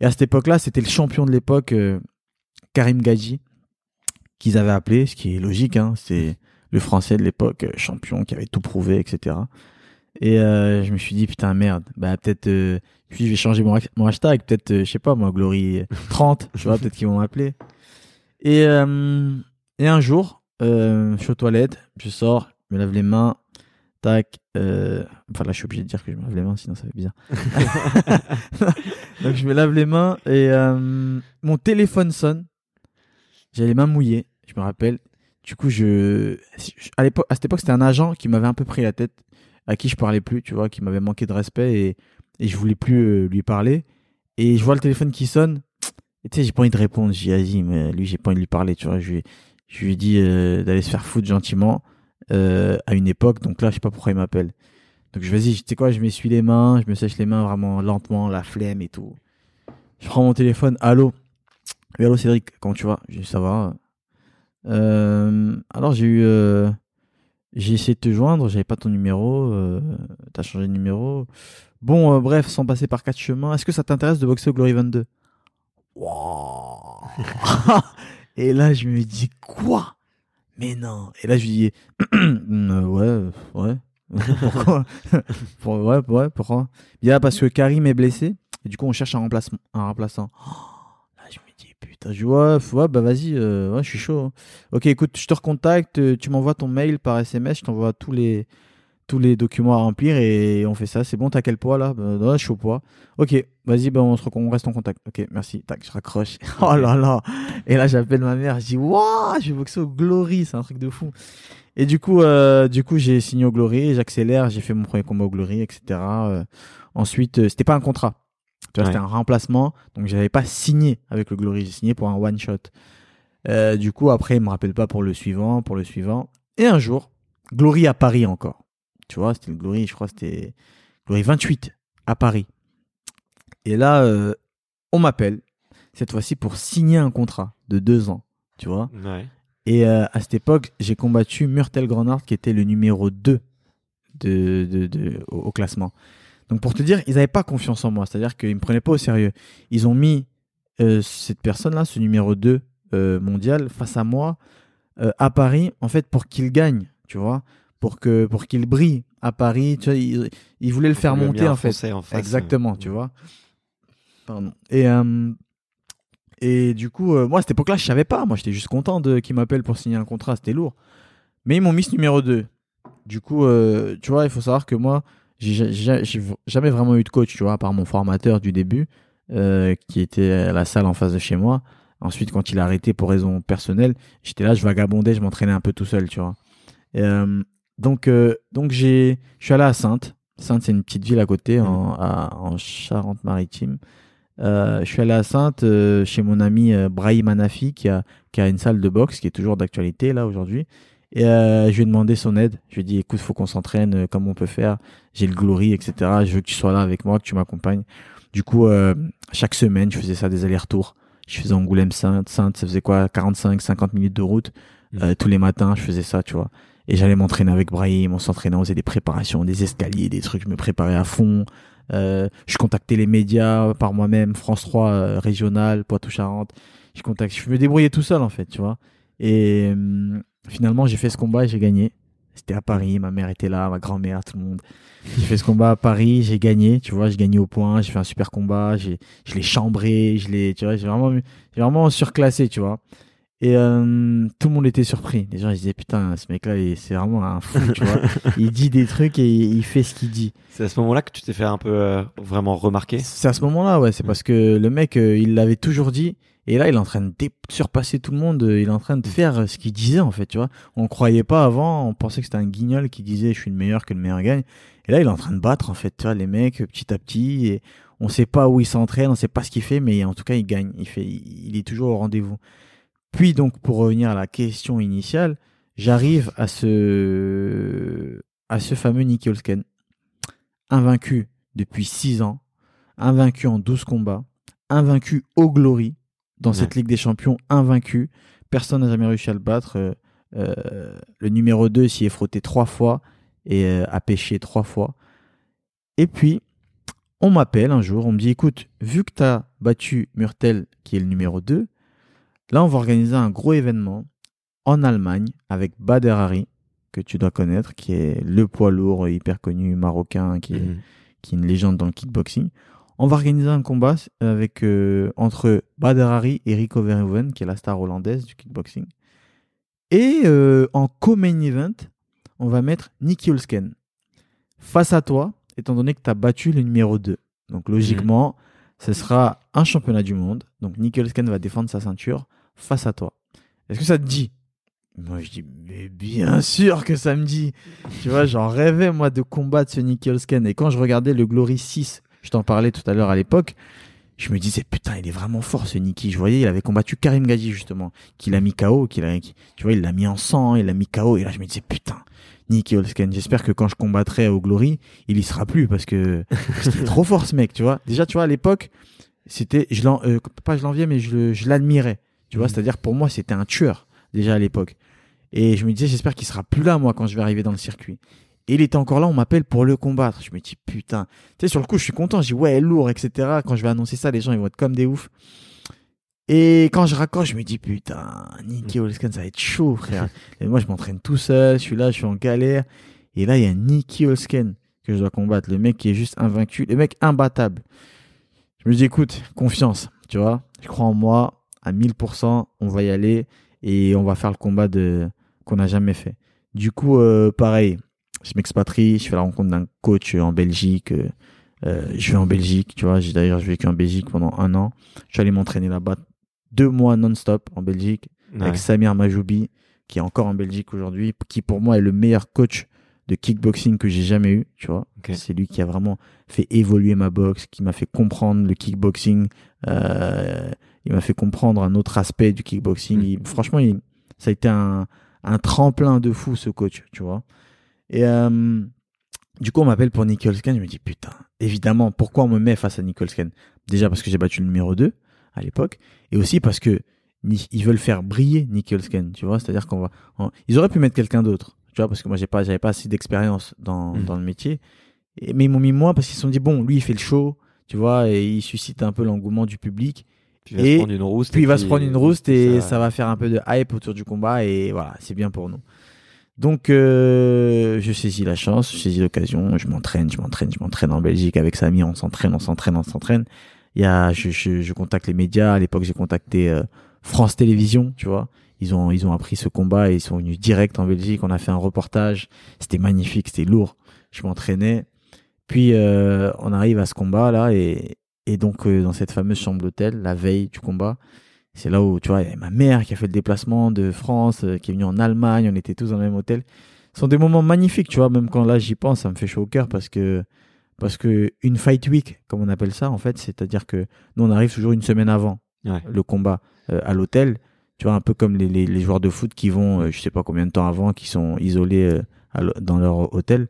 Et à cette époque-là, c'était le champion de l'époque, euh, Karim Gadji, qu'ils avaient appelé, ce qui est logique, hein. C'est, le français de l'époque, euh, champion, qui avait tout prouvé, etc. Et euh, je me suis dit, putain, merde, bah peut-être, euh, puis je vais changer mon, mon hashtag, peut-être, euh, je sais pas, moi, Glory 30, tu vois, peut-être qu'ils vont m'appeler. Et, et un jour, je suis aux toilettes, je sors, je me lave les mains, tac, enfin là, je suis obligé de dire que je me lave les mains, sinon ça fait bizarre. Donc je me lave les mains et mon téléphone sonne, j'ai les mains mouillées, je me rappelle, du coup, je, à cette époque, c'était un agent qui m'avait un peu pris la tête, à qui je parlais plus, tu vois, qui m'avait manqué de respect et, et je voulais plus euh, lui parler. Et je vois le téléphone qui sonne. Et tu sais, j'ai pas envie de répondre. J'ai dit, vas-y, mais lui, j'ai pas envie de lui parler, tu vois. Je lui, je lui ai dit euh, d'aller se faire foutre gentiment euh, à une époque. Donc là, je sais pas pourquoi il m'appelle. Donc je vas-y, tu sais quoi, je m'essuie les mains, je me sèche les mains vraiment lentement, la flemme et tout. Je prends mon téléphone, allô? Oui, allô Cédric, comment tu vas? J'ai dit, Ça va. Euh, alors j'ai eu, euh, j'ai essayé de te joindre, j'avais pas ton numéro, euh, t'as changé de numéro. Bon, bref, sans passer par quatre chemins, est-ce que ça t'intéresse de boxer au Glory 22 Wouah Et là, je me dis quoi? Mais non. Et là, je lui dis ouais, ouais. pourquoi? Pour- Ouais, ouais, pourquoi? Ah, parce que Karim est blessé et du coup on cherche un remplacement, un remplaçant. Putain, je dis ouais, bah vas-y, euh, ouais, je suis chaud. hein. Ok, écoute, je te recontacte, euh, tu m'envoies ton mail par SMS, je t'envoie tous les tous les documents à remplir et on fait ça. C'est bon, t'as quel poids là? Bah, Je suis au poids. Ok, vas-y, bah, on, se recon- on reste en contact. Ok, merci. Tac, je raccroche. oh là là. Et là, j'appelle ma mère. Je dis, waouh, je vais boxer au Glory. C'est un truc de fou. Et du coup, euh, du coup, j'ai signé au Glory. J'accélère. J'ai fait mon premier combat au Glory, etc. Euh, ensuite, c'était pas un contrat. Tu vois, Ouais. c'était un remplacement. Donc, j'avais pas signé avec le Glory. J'ai signé pour un one shot. Euh, du coup, après, il me rappelle pas pour le suivant, pour le suivant. Et un jour, Glory à Paris encore. Tu vois, c'était le Glory, je crois, c'était Glory 28 à Paris. Et là, euh, on m'appelle, cette fois-ci pour signer un contrat de deux ans, tu vois. Ouais. Et euh, à cette époque, j'ai combattu Murtel Grenard, qui était le numéro 2 de, de, de- au, au classement. Donc pour te dire, ils n'avaient pas confiance en moi, c'est-à-dire qu'ils me prenaient pas au sérieux. Ils ont mis euh, cette personne-là, ce numéro 2 euh, mondial, face à moi, euh, à Paris, en fait, pour qu'il gagne, tu vois, pour que pour qu'il brille à Paris. Tu vois, ils, ils voulaient le faire Le monter, en fait. En face, Exactement, tu vois. Pardon. Et, et du coup, moi, à cette époque-là, je savais pas. Moi, j'étais juste content de qu'ils m'appellent pour signer un contrat. C'était lourd. Mais ils m'ont mis ce numéro 2. Du coup, tu vois, il faut savoir que moi, j'ai jamais vraiment eu de coach, tu vois, à part mon formateur du début, euh, qui était à la salle en face de chez moi. Ensuite, quand il a arrêté pour raison personnelle, j'étais là, je vagabondais, je m'entraînais un peu tout seul, tu vois. Et, euh, donc, euh, donc j'ai, je suis allé à Sainte. Sainte, c'est une petite ville à côté, en, à- en Charente-Maritime. Euh, je suis allé à Sainte chez mon ami Brahim Anafi qui a, qui a une salle de boxe qui est toujours d'actualité là aujourd'hui. Et euh, je lui ai demandé son aide. Je lui ai dit écoute, faut qu'on s'entraîne, euh, comment on peut faire? J'ai le glory, etc. Je veux que tu sois là avec moi, que tu m'accompagnes. Du coup, euh, chaque semaine, je faisais ça des allers-retours. Je faisais Angoulême-Sainte, Sainte, ça faisait quoi? 45, 50 minutes de route. Euh, tous les matins, je faisais ça, tu vois. Et j'allais m'entraîner avec Brahim, on s'entraînait, on faisait des préparations, des escaliers, des trucs, je me préparais à fond. Euh, je contactais les médias par moi-même, France 3 euh, régional, Poitou-Charentes. Je contacte, je me débrouillais tout seul en fait, tu vois. Et hum, finalement, j'ai fait ce combat et j'ai gagné. C'était à Paris, ma mère était là, ma grand-mère, tout le monde. J'ai fait ce combat à Paris, j'ai gagné, tu vois, j'ai gagné au point, j'ai fait un super combat, j'ai, je l'ai chambré, je l'ai, tu vois, j'ai vraiment, j'ai vraiment surclassé, tu vois. Et euh, tout le monde était surpris. Les gens ils disaient putain, ce mec-là, c'est vraiment un fou, tu vois. il dit des trucs et il fait ce qu'il dit. C'est à ce moment-là que tu t'es fait un peu euh, vraiment remarquer? C'est à ce moment-là, ouais. C'est parce que le mec, euh, il l'avait toujours dit. Et là, il est en train de surpasser tout le monde. euh, Il est en train de faire euh, ce qu'il disait, en fait, tu vois. On croyait pas avant. On pensait que c'était un guignol qui disait je suis le meilleur que le meilleur gagne. Et là, il est en train de battre, en fait, tu vois, les mecs, petit à petit. Et on sait pas où il s'entraîne, on sait pas ce qu'il fait, mais en tout cas, il gagne. Il fait, il est toujours au rendez-vous. Puis, donc, pour revenir à la question initiale, j'arrive à ce, à ce fameux Nicky Olsken. Invaincu depuis 6 ans, invaincu en 12 combats, invaincu au Glory, dans cette Ligue des Champions, invaincu. Personne n'a jamais réussi à le battre. Euh, euh, le numéro 2 s'y est frotté trois fois et euh, a pêché trois fois. Et puis, on m'appelle un jour, on me dit écoute, vu que tu as battu Murtel, qui est le numéro 2, là, on va organiser un gros événement en Allemagne avec Bader Hari, que tu dois connaître, qui est le poids lourd hyper connu marocain, qui est, Mhm. qui est une légende dans le kickboxing. On va organiser un combat avec, euh, entre Bader Hari et Rico Verhoeven, qui est la star hollandaise du kickboxing. Et euh, en co-main event, on va mettre Nicky Olsken face à toi, étant donné que tu as battu le numéro 2. Donc logiquement, ce sera un championnat du monde. Donc Nicky Olsken va défendre sa ceinture face à toi. Est-ce que ça te dit? Moi je dis, mais bien sûr que ça me dit. tu vois, j'en rêvais moi de combattre ce Nicky Olsken. Et quand je regardais le Glory 6, je t'en parlais tout à l'heure à l'époque, je me disais, putain, il est vraiment fort ce Nicky. Je voyais, il avait combattu Karim Gaji justement, qu'il a mis KO, qu'il a, qui- tu vois, il l'a mis en sang, il l'a mis KO. Et là, je me disais, putain, Nicky Olsken, j'espère que quand je combattrai au Glory, il y sera plus parce que c'était trop fort ce mec, tu vois. Déjà, tu vois, à l'époque, c'était, je l'en, euh, pas je l'enviais, mais je, je l'admirais. Tu vois, Mhm. c'est-à-dire pour moi, c'était un tueur déjà à l'époque. Et je me disais, j'espère qu'il sera plus là moi quand je vais arriver dans le circuit. Et il était encore là, on m'appelle pour le combattre. Je me dis putain. Tu sais, sur le coup, je suis content. Je dis ouais, lourd, etc. Quand je vais annoncer ça, les gens ils vont être comme des oufs. Et quand je raccroche, je me dis putain, Nicky Olsken, ça va être chaud, frère. Et moi, je m'entraîne tout seul. Je suis là, je suis en galère. Et là, il y a Nicky Olsken que je dois combattre. Le mec qui est juste invaincu, le mec imbattable. Je me dis écoute, confiance, tu vois. Je crois en moi à 1000%. On va y aller et on va faire le combat de qu'on n'a jamais fait. Du coup, euh, pareil, je m'expatrie, je fais la rencontre d'un coach en Belgique. euh, euh, je vais en Belgique, tu vois. J'ai d'ailleurs vécu en Belgique pendant un an. Je suis allé m'entraîner là-bas deux mois non-stop en Belgique Ouais. avec Samir Majoubi, qui est encore en Belgique aujourd'hui, qui pour moi est le meilleur coach de kickboxing que j'ai jamais eu, tu vois. C'est lui qui a vraiment fait évoluer ma boxe, qui m'a fait comprendre le kickboxing. Euh, il m'a fait comprendre un autre aspect du kickboxing. Mm. Il- franchement, il- ça a été un, un tremplin de fou, ce coach, tu vois. Et euh, du coup, on m'appelle pour Nicholsken. Je me dis, putain, évidemment, pourquoi on me met face à Nicholsken Déjà parce que j'ai battu le numéro 2 à l'époque, et aussi parce que ils veulent faire briller Nicholsken, tu vois. C'est-à-dire qu'on va. on- ils auraient pu mettre quelqu'un d'autre, tu vois, parce que moi, j'ai pas, j'avais pas assez d'expérience dans, Mm. dans le métier. Et- mais ils m'ont mis moi parce qu'ils se sont dit, bon, lui, il fait le show, tu vois, et il suscite un peu l'engouement du public. Puis il va Et se prendre une rouste. Puis il va se prendre une rouste et ça- ça... va faire un peu de hype autour du combat et voilà, c'est bien pour nous. Donc euh, je saisis la chance, je saisis l'occasion, je m'entraîne, je m'entraîne, je m'entraîne en Belgique avec Samy, on s'entraîne, on s'entraîne, on s'entraîne. Il y a, je, je, je contacte les médias. À l'époque, j'ai contacté euh, France Télévisions, tu vois. Ils ont, ils ont appris ce combat et ils sont venus direct en Belgique. On a fait un reportage. C'était magnifique, c'était lourd. Je m'entraînais. Puis euh, on arrive à ce combat là et, et donc euh, dans cette fameuse chambre d'hôtel, la veille du combat, c'est là où tu vois, il y avait ma mère qui a fait le déplacement de France, euh, qui est venue en Allemagne. On était tous dans le même hôtel. Ce sont des moments magnifiques, tu vois. Même quand là j'y pense, ça me fait chaud au cœur parce que parce que une fight week, comme on appelle ça, en fait, c'est-à-dire que nous on arrive toujours une semaine avant Ouais. le combat euh, à l'hôtel. Tu vois, un peu comme les, les, les joueurs de foot qui vont, je sais pas combien de temps avant, qui sont isolés dans leur hôtel.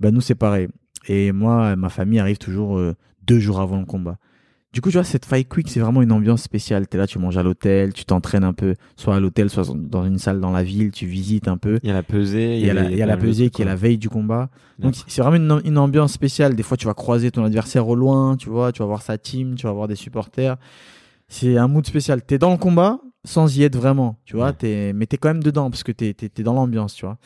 Ben nous c'est pareil. Et moi, ma famille arrive toujours deux jours avant le combat. Du coup, tu vois, cette fight quick, c'est vraiment une ambiance spéciale. Tu es là, tu manges à l'hôtel, tu t'entraînes un peu, soit à l'hôtel, soit dans une salle dans la ville, tu visites un peu. Il y a la pesée. Il y a la, y a pesée qui est la veille du combat. Donc c'est vraiment une, une ambiance spéciale. Des fois, tu vas croiser ton adversaire au loin, tu vois, tu vas voir sa team, tu vas voir des supporters. C'est un mood spécial. T'es dans le combat sans y être vraiment, tu vois. Ouais. Mais t'es quand même dedans parce que t'es, t'es dans l'ambiance, tu vois.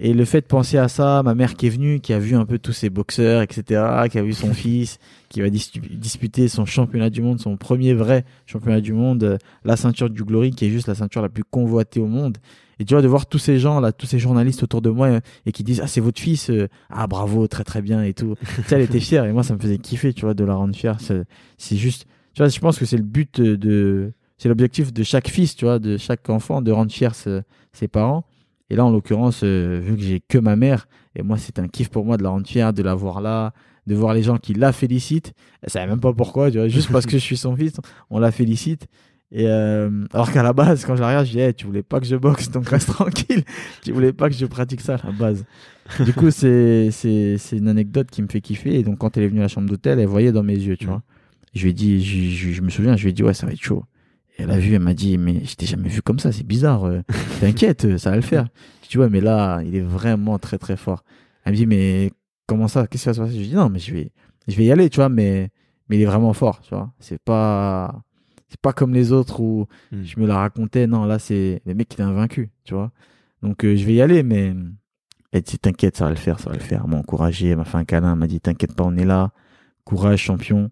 Et le fait de penser à ça, ma mère qui est venue, qui a vu un peu tous ces boxeurs, etc., qui a vu son fils, qui va dis- disputer son championnat du monde, son premier vrai championnat du monde, euh, la ceinture du Glory, qui est juste la ceinture la plus convoitée au monde. Et tu vois, de voir tous ces gens là, tous ces journalistes autour de moi euh, et qui disent ah c'est votre fils, euh, ah bravo, très très bien et tout. tu sais, elle était fière et moi ça me faisait kiffer, tu vois, de la rendre fière. C'est juste, tu vois, je pense que c'est le but de, c'est l'objectif de chaque fils, tu vois, de chaque enfant, de rendre fier ses parents. Et là, en l'occurrence, euh, vu que j'ai que ma mère, et moi c'est un kiff pour moi de la rendre fière, de la voir là, de voir les gens qui la félicitent. Elle savait même pas pourquoi, tu vois, juste parce que je suis son fils, on la félicite. Et euh, alors qu'à la base, quand je la regarde, je dis, Hey, tu voulais pas que je boxe, donc reste tranquille. Tu voulais pas que je pratique ça à la base. Du coup, c'est c'est c'est une anecdote qui me fait kiffer. Et donc, quand elle est venue à la chambre d'hôtel, elle voyait dans mes yeux, tu vois. Je lui ai dit, je, je- je me souviens, je lui ai dit, ouais, ça va être chaud. Elle a vu, elle m'a dit, mais je t'ai jamais vu comme ça, c'est bizarre. euh, T'inquiète, euh, ça va le faire. Je dis, ouais, mais là, il est vraiment très très fort. Elle me dit, mais comment ça Qu'est-ce qui va se passer? Je lui dis, non, mais je vais, je vais y aller, tu vois, mais, mais il est vraiment fort, tu vois. C'est pas, c'est pas comme les autres où Mm. je me la racontais. Non, là, c'est le mec qui est invaincu, tu vois. Donc, euh, je vais y aller, mais elle dit, t'inquiète, ça va le faire, ça va le faire. Elle m'a encouragé, elle m'a fait un câlin, elle m'a dit, t'inquiète pas, on est là. Courage, champion.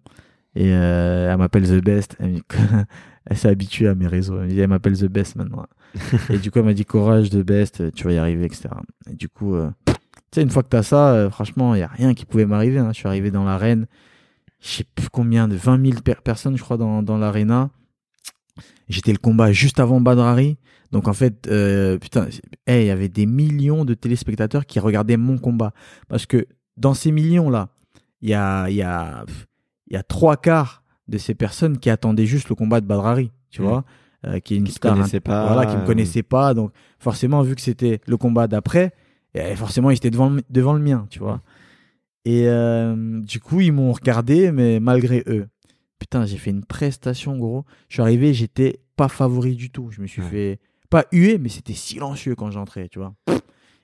Et euh, elle m'appelle The Best. Elle, me dit- elle s'est habituée à mes réseaux. Elle m'appelle The Best maintenant. et du coup, elle m'a dit, courage, The Best, tu vas y arriver, etc. Et du coup, euh, tu sais, une fois que t'as ça, euh, franchement, il y a rien qui pouvait m'arriver. hein. Je suis arrivé dans l'arène. Je sais plus combien de 20 000 per- personnes, je crois, dans, dans l'aréna. J'étais le combat juste avant Badrari. Donc en fait, euh, putain, hey, il y avait des millions de téléspectateurs qui regardaient mon combat. Parce que dans ces millions-là, il y a, y, a, il y a trois quarts de ces personnes qui attendaient juste le combat de Badrari, tu Mm. vois, euh, qui est une Qui star, connaissaient pas, voilà, qui me euh. connaissait pas. Donc forcément, vu que c'était le combat d'après, eh, forcément, ils étaient devant le, devant le mien, tu vois. Et euh, du coup, ils m'ont regardé, mais malgré eux. putain, j'ai fait une prestation, gros. Je suis arrivé, j'étais pas favori du tout. Je me suis fait pas huer, mais c'était silencieux quand j'entrais, tu vois.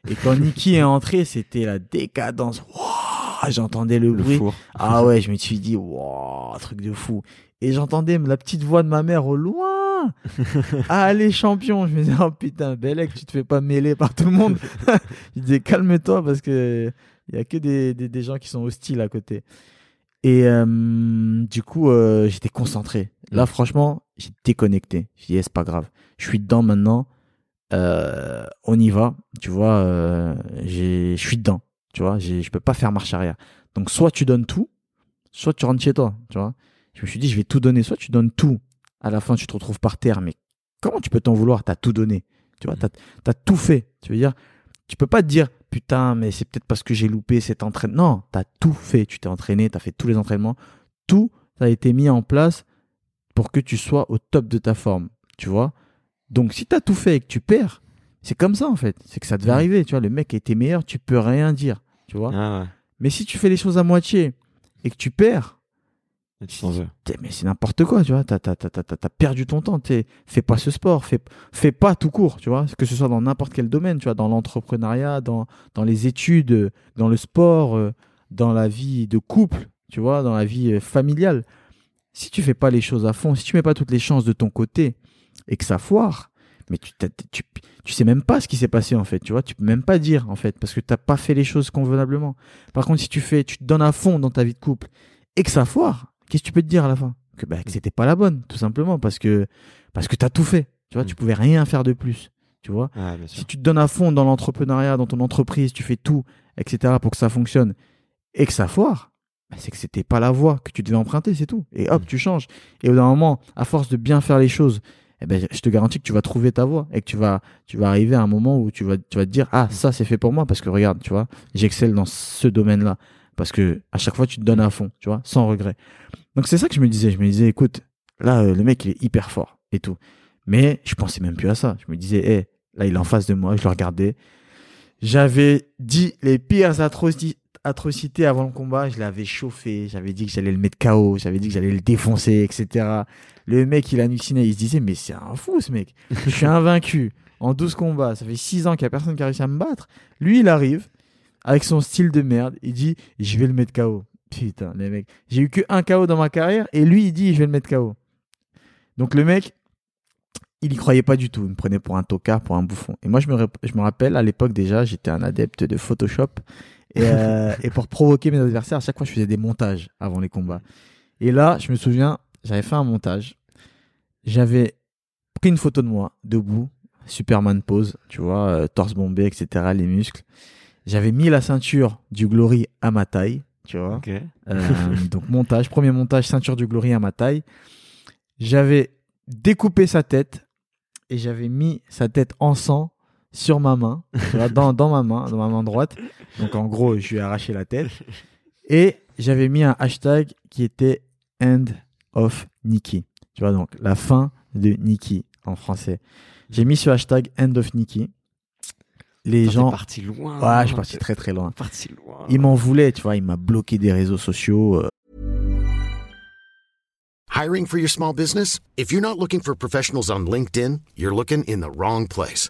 Et quand Niki est entré, c'était la décadence. J'entendais le, bruit. Ah ouais, je me suis dit, wow, truc de fou. Et j'entendais la petite voix de ma mère au loin. ah, allez, champion. Je me disais, oh putain, Belek, tu te fais pas mêler par tout le monde. je disais, calme-toi parce que il y a que des, des, des, gens qui sont hostiles à côté. Et euh, du coup, euh, j'étais concentré. Là, franchement, j'ai déconnecté. J'ai dit, eh, c'est pas grave. Je suis dedans maintenant. Euh, on y va. Tu vois, je suis dedans. Tu vois, je peux pas faire marche arrière. Donc, soit tu donnes tout, soit tu rentres chez toi. Tu vois, je me suis dit, je vais tout donner. Soit tu donnes tout. À la fin, tu te retrouves par terre. Mais comment tu peux t'en vouloir? T'as tout donné. Tu vois, t'as as tout fait. Tu veux dire, tu peux pas te dire, putain, mais c'est peut-être parce que j'ai loupé cet entraînement. Non, t'as tout fait. Tu t'es entraîné, t'as fait tous les entraînements. Tout a été mis en place pour que tu sois au top de ta forme. Tu vois? Donc, si t'as tout fait et que tu perds, c'est comme ça en fait. C'est que ça devait arriver. Tu vois, le mec été meilleur, tu peux rien dire. Tu vois ah Mais si tu fais les choses à moitié et que tu perds, mais c'est n'importe quoi, tu vois. T'as as, perdu ton temps. Fais pas ce sport. Fais, fais pas tout court, tu vois. Que ce soit dans n'importe quel domaine, tu vois, dans l'entrepreneuriat, dans, dans les études, dans le sport, euh, dans la vie de couple, tu vois, dans la vie euh, familiale. Si tu fais pas les choses à fond, si tu mets pas toutes les chances de ton côté et que ça foire, mais tu, tu, tu sais même pas ce qui s'est passé en fait, tu vois, tu peux même pas dire en fait, parce que t'as pas fait les choses convenablement. Par contre, si tu fais, tu te donnes à fond dans ta vie de couple et que ça foire, qu'est-ce que tu peux te dire à la fin? Que, bah, que c'était pas la bonne, tout simplement, parce que parce que t'as tout fait. Tu vois, tu mm. pouvais rien faire de plus. Tu vois, si tu te donnes à fond dans l'entrepreneuriat, dans ton entreprise, tu fais tout, etc. pour que ça fonctionne et que ça foire, bah, c'est que c'était pas la voie que tu devais emprunter, c'est tout. Et hop, mm. tu changes. Et au d'un moment, à force de bien faire les choses, eh ben, je te garantis que tu vas trouver ta voie et que tu vas, arriver à un moment où tu vas, tu vas te dire, ah, ça, c'est fait pour moi parce que regarde, tu vois, j'excelle dans ce domaine-là parce que à chaque fois, tu te donnes à fond, tu vois, sans regret. Donc c'est ça que je me disais. Je me disais, écoute, là, euh, le mec, il est hyper fort et tout. Mais je pensais même plus à ça. Je me disais, hé, là, il est en face de moi. Je le regardais. J'avais dit les pires atrocités avant le combat. Je l'avais chauffé. J'avais dit que j'allais le mettre KO. J'avais dit que j'allais le défoncer, etc. Le mec, il hallucinait. Il se disait, mais c'est un fou, ce mec. je suis invaincu en 12 combats. Ça fait 6 ans qu'il n'y a personne qui a réussi à me battre. Lui, il arrive avec son style de merde. Il dit, je vais le mettre KO. Putain, les mecs. J'ai eu que un KO dans ma carrière et lui, il dit je vais le mettre KO. Donc le mec, il y croyait pas du tout. Il me prenait pour un tocard, pour un bouffon. Et moi, je me, je me rappelle, à l'époque déjà, j'étais un adepte de Photoshop. Et, euh, et, pour provoquer mes adversaires, à chaque fois, je faisais des montages avant les combats. Et là, je me souviens, j'avais fait un montage. J'avais pris une photo de moi, debout, Superman pose, tu vois, euh, torse bombé, etc., les muscles. J'avais mis la ceinture du Glory à ma taille tu vois. Euh, donc montage, premier montage, ceinture du Glory à ma taille. J'avais découpé sa tête et j'avais mis sa tête en sang sur ma main, dans, dans ma main, dans ma main droite. Donc en gros, je lui ai arraché la tête. Et j'avais mis un hashtag qui était End of Nikki. Tu vois, donc la fin de Nikki en français. J'ai mis ce hashtag End of Nikki les gens. parti loin. Ouais, je suis parti très très loin. Parti loin. Il m'en voulait, tu vois, il m'a bloqué des réseaux sociaux. Euh. Hiring for your small business? If you're not looking for professionals on LinkedIn, you're looking in the wrong place.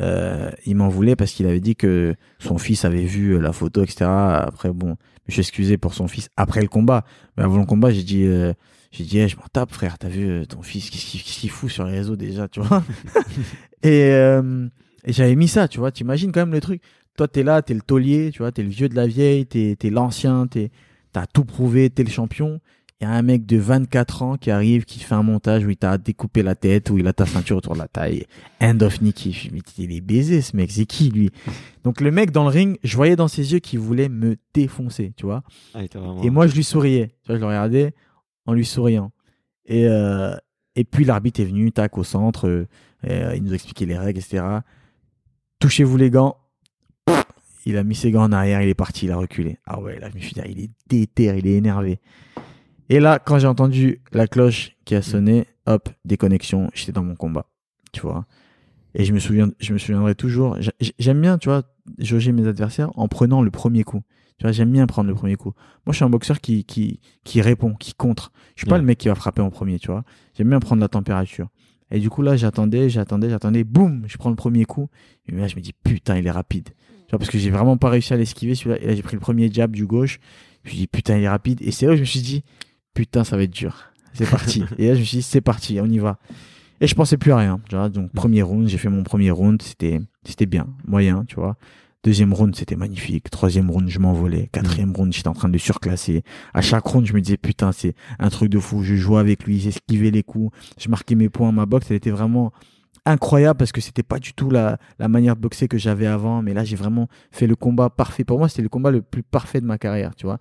euh, il m'en voulait parce qu'il avait dit que son fils avait vu la photo, etc. Après, bon, je suis excusé pour son fils après le combat. Mais avant le combat, j'ai dit... Euh, j'ai dit, hey, je m'en tape, frère. T'as vu euh, ton fils, qu'est-ce qu'il fout sur les réseaux déjà, tu vois? Et, euh, et j'avais mis ça, tu vois. T'imagines quand même le truc. Toi, t'es là, t'es le taulier, tu vois, t'es le vieux de la vieille, t'es es, l'ancien, t'as tout prouvé, t'es le champion. Y a un mec de 24 ans qui arrive, qui fait un montage où il t'a découpé la tête, où il a ta ceinture autour de la taille. End of Nicky. Dis, il est baisé, ce mec. C'est qui, lui? Donc, le mec dans le ring, je voyais dans ses yeux qu'il voulait me défoncer, tu vois? Ah, et moi, je lui souriais. Tu vois, je le regardais en lui souriant. Et, euh, et puis l'arbitre est venu, tac, au centre, euh, euh, il nous expliquait les règles, etc. Touchez-vous les gants. Il a mis ses gants en arrière, il est parti, il a reculé. Ah ouais, là je me suis dit, ah, il est déter, il est énervé. Et là, quand j'ai entendu la cloche qui a sonné, hop, déconnexion, j'étais dans mon combat, tu vois. Et je me souviens, je me souviendrai toujours. J'aime bien, tu vois, jauger mes adversaires en prenant le premier coup. Tu vois, j'aime bien prendre le premier coup. Moi, je suis un boxeur qui, qui, qui répond, qui contre. Je suis pas le mec qui va frapper en premier, tu vois. J'aime bien prendre la température. Et du coup, là, j'attendais, j'attendais, j'attendais, boum, je prends le premier coup. Et là, je me dis, putain, il est rapide. Tu vois, parce que j'ai vraiment pas réussi à l'esquiver, celui-là. Et là, j'ai pris le premier jab du gauche. Je me dit, putain, il est rapide. Et c'est là où je me suis dit, putain, ça va être dur. C'est parti. et là, je me suis dit, c'est parti, on y va. Et je pensais plus à rien. Tu vois, donc, premier round, j'ai fait mon premier round. C'était, c'était bien, moyen, tu vois. Deuxième round, c'était magnifique. Troisième round, je m'envolais. Quatrième mm. round, j'étais en train de le surclasser. À chaque round, je me disais, putain, c'est un truc de fou. Je jouais avec lui, j'esquivais les coups, je marquais mes points. Ma boxe, elle était vraiment incroyable parce que c'était pas du tout la, la manière de boxer que j'avais avant. Mais là, j'ai vraiment fait le combat parfait. Pour moi, c'était le combat le plus parfait de ma carrière, tu vois.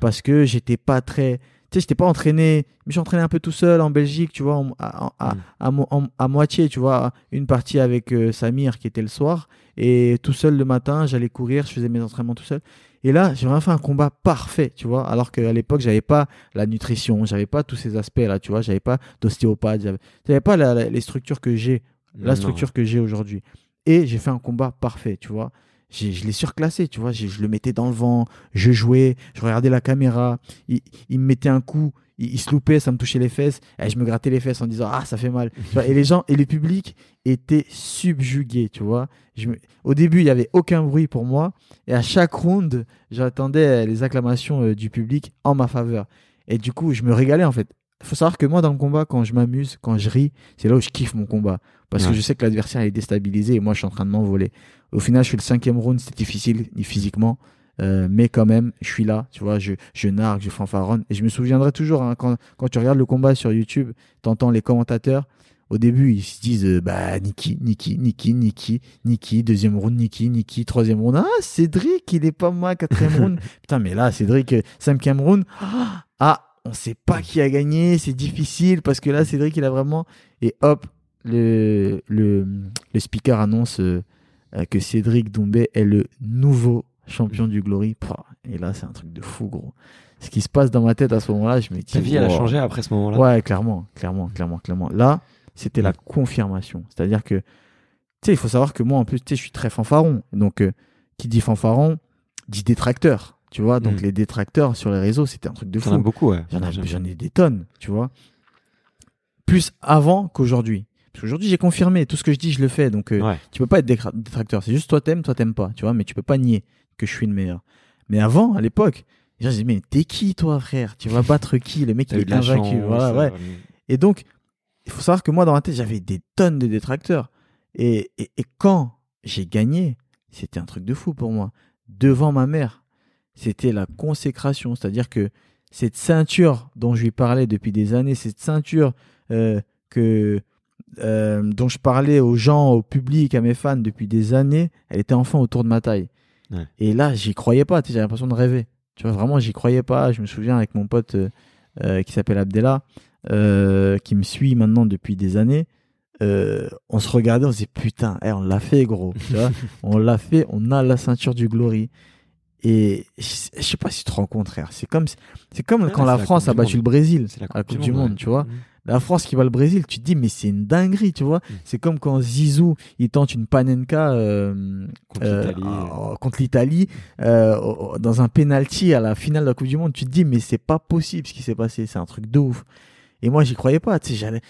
Parce que j'étais pas très, sais, j'étais pas entraîné, mais j'entraînais un peu tout seul en Belgique, tu vois, à, à, mm. à, moitié, tu vois, une partie avec euh, Samir qui était le soir, et tout seul le matin, j'allais courir, je faisais mes entraînements tout seul. Et là, j'ai vraiment fait un combat parfait, tu vois, alors qu'à l'époque, j'avais pas la nutrition, j'avais pas tous ces aspects-là, tu vois, j'avais pas d'ostéopathe, j'avais pas les structures que j'ai, la structure que j'ai aujourd'hui. Et j'ai fait un combat parfait, tu vois je l'ai surclassé, tu vois. Je, le mettais dans le vent, je jouais, je regardais la caméra, il, me mettait un coup, il, se loupait, ça me touchait les fesses, et je me grattais les fesses en disant Ah, ça fait mal. et les gens, et le public étaient subjugués, tu vois. Je Au début, il n'y avait aucun bruit pour moi, et à chaque round, j'attendais les acclamations euh, du public en ma faveur. Et du coup, je me régalais en fait. Il faut savoir que moi, dans le combat, quand je m'amuse, quand je ris, c'est là où je kiffe mon combat. Parce que je sais que l'adversaire est déstabilisé et moi, je suis en train de m'envoler. Au final, je suis le cinquième round, c'était difficile physiquement. Euh, mais quand même, je suis là, tu vois, je, je nargue, je fanfaronne. Et je me souviendrai toujours, hein, quand, quand tu regardes le combat sur YouTube, tu entends les commentateurs, au début, ils se disent, euh, bah, Niki, Niki, Niki, Niki, Niki, deuxième round, Niki, Niki, troisième round. Ah, Cédric, il est pas moi, quatrième round. Putain, mais là, Cédric, euh, cinquième round. Ah, on sait pas qui a gagné, c'est difficile parce que là, Cédric, il a vraiment. Et hop, le, le, le speaker annonce euh, que Cédric Doumbé est le nouveau champion du Glory. Et là, c'est un truc de fou, gros. Ce qui se passe dans ma tête à ce moment-là, je me dis. Ta vie, elle a changé après ce moment-là Ouais, clairement, clairement, clairement, clairement. Là, c'était la confirmation. C'est-à-dire que, tu sais, il faut savoir que moi, en plus, tu sais, je suis très fanfaron. Donc, euh, qui dit fanfaron, dit détracteur. Tu vois, donc mm. les détracteurs sur les réseaux, c'était un truc de fou. J'en ai beaucoup, ouais. J'en ai des tonnes, tu vois. Plus avant qu'aujourd'hui. Parce qu'aujourd'hui, j'ai confirmé. Tout ce que je dis, je le fais. Donc, euh, tu peux pas être détracteur. C'est juste toi t'aimes, toi t'aimes pas. Tu vois, mais tu peux pas nier que je suis le meilleur. Mais avant, à l'époque, je disais, mais t'es qui, toi, frère? Tu vas battre qui? Le mec, il est invaincu. Voilà, ouais. Et donc, il faut savoir que moi, dans ma tête, j'avais des tonnes de détracteurs. Et, et, et quand j'ai gagné, c'était un truc de fou pour moi. Devant ma mère, c'était la consécration. C'est-à-dire que cette ceinture dont je lui parlais depuis des années, cette ceinture euh, que euh, dont je parlais aux gens, au public, à mes fans depuis des années, elle était enfin autour de ma taille. Et là, j'y croyais pas, j'avais l'impression de rêver. Tu vois, vraiment, j'y croyais pas. Je me souviens avec mon pote euh, euh, qui s'appelle Abdella, qui me suit maintenant depuis des années. on se regardait, on se disait putain, eh, on l'a fait, gros. Tu vois on l'a fait, on a la ceinture du Glory. Et je sais pas si tu te rends compte, frère. C'est comme, c'est comme quand la France a battu le Brésil à la Coupe du Monde, tu vois. Mmh la France qui va le Brésil, tu te dis mais c'est une dinguerie, tu vois. Mm. C'est comme quand Zizou il tente une panenka euh, contre l'Italie euh, euh, dans un penalty à la finale de la Coupe du Monde. Tu te dis mais c'est pas possible ce qui s'est passé, c'est un truc de ouf. Et moi j'y croyais pas, tu sais, j'allais.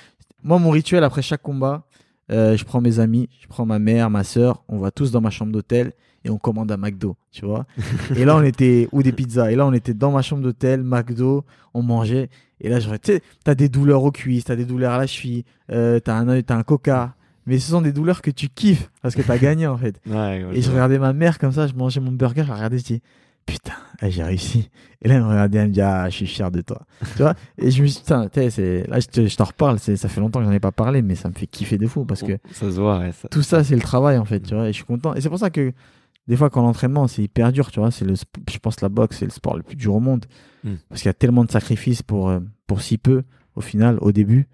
Moi mon rituel après chaque combat, je prends mes amis, je prends ma mère, ma soeur, on va tous dans ma chambre d'hôtel et on commande un McDo, tu vois. et là, on était, ou des pizzas. Et là, on était dans ma chambre d'hôtel, McDo, on mangeait. Et là, genre, tu sais, t'as des douleurs aux cuisses, t'as des douleurs à la cheville, euh, t'as un, as un coca. Mais ce sont des douleurs que tu kiffes parce que t'as gagné, en fait. et je regardais ma mère comme ça, je mangeais mon burger, je regardais, je dis, putain, j'ai réussi. Et là, elle me regardait, elle me dit, ah, je suis fier de toi. tu vois? Et je me suis dit, putain, là, je t'en reparle, ça fait longtemps que j'en ai pas parlé, mais ça me fait kiffer de fou parce que. Ça se voit, Tout ça, c'est le travail, en fait, tu vois. Et je suis content. Et c'est pour ça que, des fois, quand l'entraînement, c'est hyper dur, tu vois. C'est le, je pense la boxe, c'est le sport le plus dur au monde. Hmm. Parce qu'il y a tellement de sacrifices pour, euh, pour si peu, au final, au début.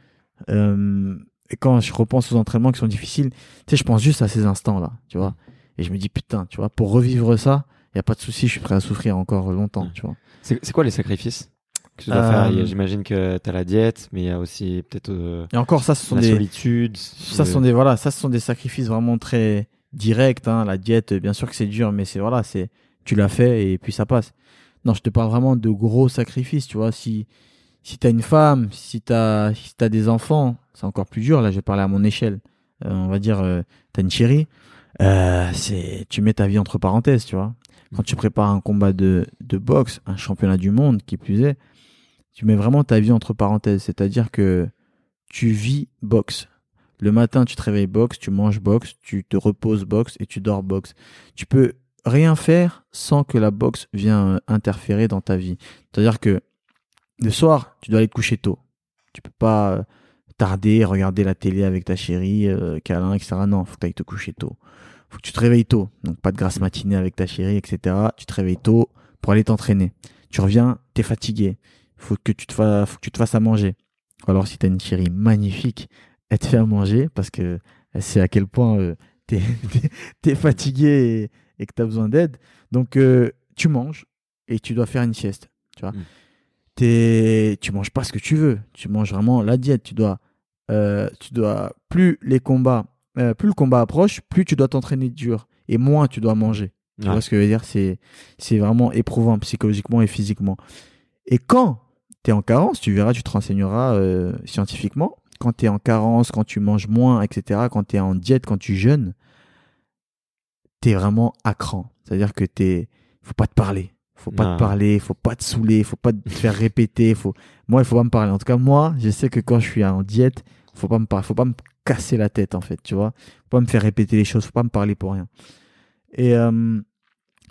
Euh, et quand je repense aux entraînements qui sont difficiles, tu sais, je pense juste à ces instants-là, tu vois. Et je me dis, putain, tu vois, pour revivre ça, il y a pas de souci, je suis prêt à souffrir encore longtemps, tu vois. C'est quoi les sacrifices que tu dois Euh, faire J'imagine que tu as la diète, mais il y a aussi peut-être euh, Et encore, ça, ce sont la des, solitude. ça, ce sont des, voilà, ça, ce sont des sacrifices vraiment très directs, hein. La diète, bien sûr que c'est dur, mais c'est, voilà, c'est, tu l'as fait et puis ça passe. Non, je te parle vraiment de gros sacrifices, tu vois. Si, si t'as une femme, si t'as, si t'as des enfants, c'est encore plus dur. Là, je vais parler à mon échelle. Euh, on va dire, euh, t'as une chérie, euh, c'est, tu mets ta vie entre parenthèses, tu vois. Quand tu prépares un combat de, de boxe, un championnat du monde, qui plus est, tu mets vraiment ta vie entre parenthèses. C'est-à-dire que tu vis boxe. Le matin, tu te réveilles boxe, tu manges boxe, tu te reposes boxe et tu dors boxe. Tu peux rien faire sans que la boxe vienne euh, interférer dans ta vie. C'est-à-dire que le soir, tu dois aller te coucher tôt. Tu peux pas euh, tarder, regarder la télé avec ta chérie, euh, câlin, etc. Non, faut que tu ailles te coucher tôt. Faut que tu te réveilles tôt. Donc pas de grasse matinée avec ta chérie, etc. Tu te réveilles tôt pour aller t'entraîner. Tu reviens, t'es fatigué. Faut que tu te fasses, faut que tu te fasses à manger. Ou alors si t'as une chérie magnifique, elle te fait à manger parce que elle sait à quel point euh, t'es, t'es, t'es fatigué et, et que t'as besoin d'aide. Donc euh, tu manges et tu dois faire une sieste. Tu vois. Mm. T'es, tu manges pas ce que tu veux. Tu manges vraiment la diète. Tu dois, euh, tu dois plus les combats, euh, plus le combat approche, plus tu dois t'entraîner dur et moins tu dois manger. Tu Ouais. vois ce que je veux dire? C'est c'est vraiment éprouvant psychologiquement et physiquement. Et quand tu es en carence, tu verras, tu te renseigneras scientifiquement. Quand tu es en carence, quand tu manges moins, etc., quand tu es en diète, quand tu jeûnes, tu es vraiment à cran. C'est-à-dire que tu faut pas te parler. Faut pas Ah. te parler, faut pas te saouler, faut pas te faire répéter. Faut... Moi, il faut pas me parler. En tout cas, moi, je sais que quand je suis en diète, faut pas me parler, faut pas me casser la tête, en fait, tu vois. Faut pas me faire répéter les choses, faut pas me parler pour rien. Et euh,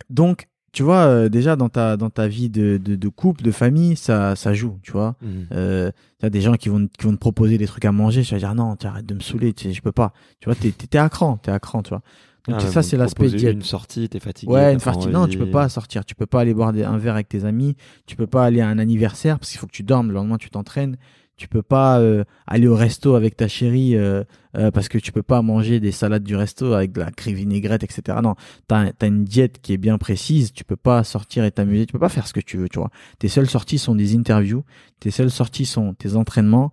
donc, tu vois, euh, déjà dans ta, dans ta vie de, de, de couple, de famille, ça, ça joue, tu vois. Mhm. Euh, t'as des gens qui vont, qui vont te proposer des trucs à manger, tu vas dire non, tu arrêtes de me saouler, je peux pas. Tu vois, t'es, t'es, t'es à cran, t'es à cran, tu vois. Donc Ah, ça, c'est l'aspect diète. Une sortie, t'es fatigué. Ouais, une pas partie. Non, tu peux pas sortir. Tu peux pas aller boire des- un verre avec tes amis. Tu peux pas aller à un anniversaire parce qu'il faut que tu dormes. Le lendemain, tu t'entraînes. Tu peux pas euh, aller au resto avec ta chérie euh, euh, parce que tu peux pas manger des salades du resto avec de la vinaigrette, etc. Non, t'as as une diète qui est bien précise. Tu peux pas sortir et t'amuser. Tu peux pas faire ce que tu veux, tu vois. Tes seules sorties sont des interviews. Tes seules sorties sont tes entraînements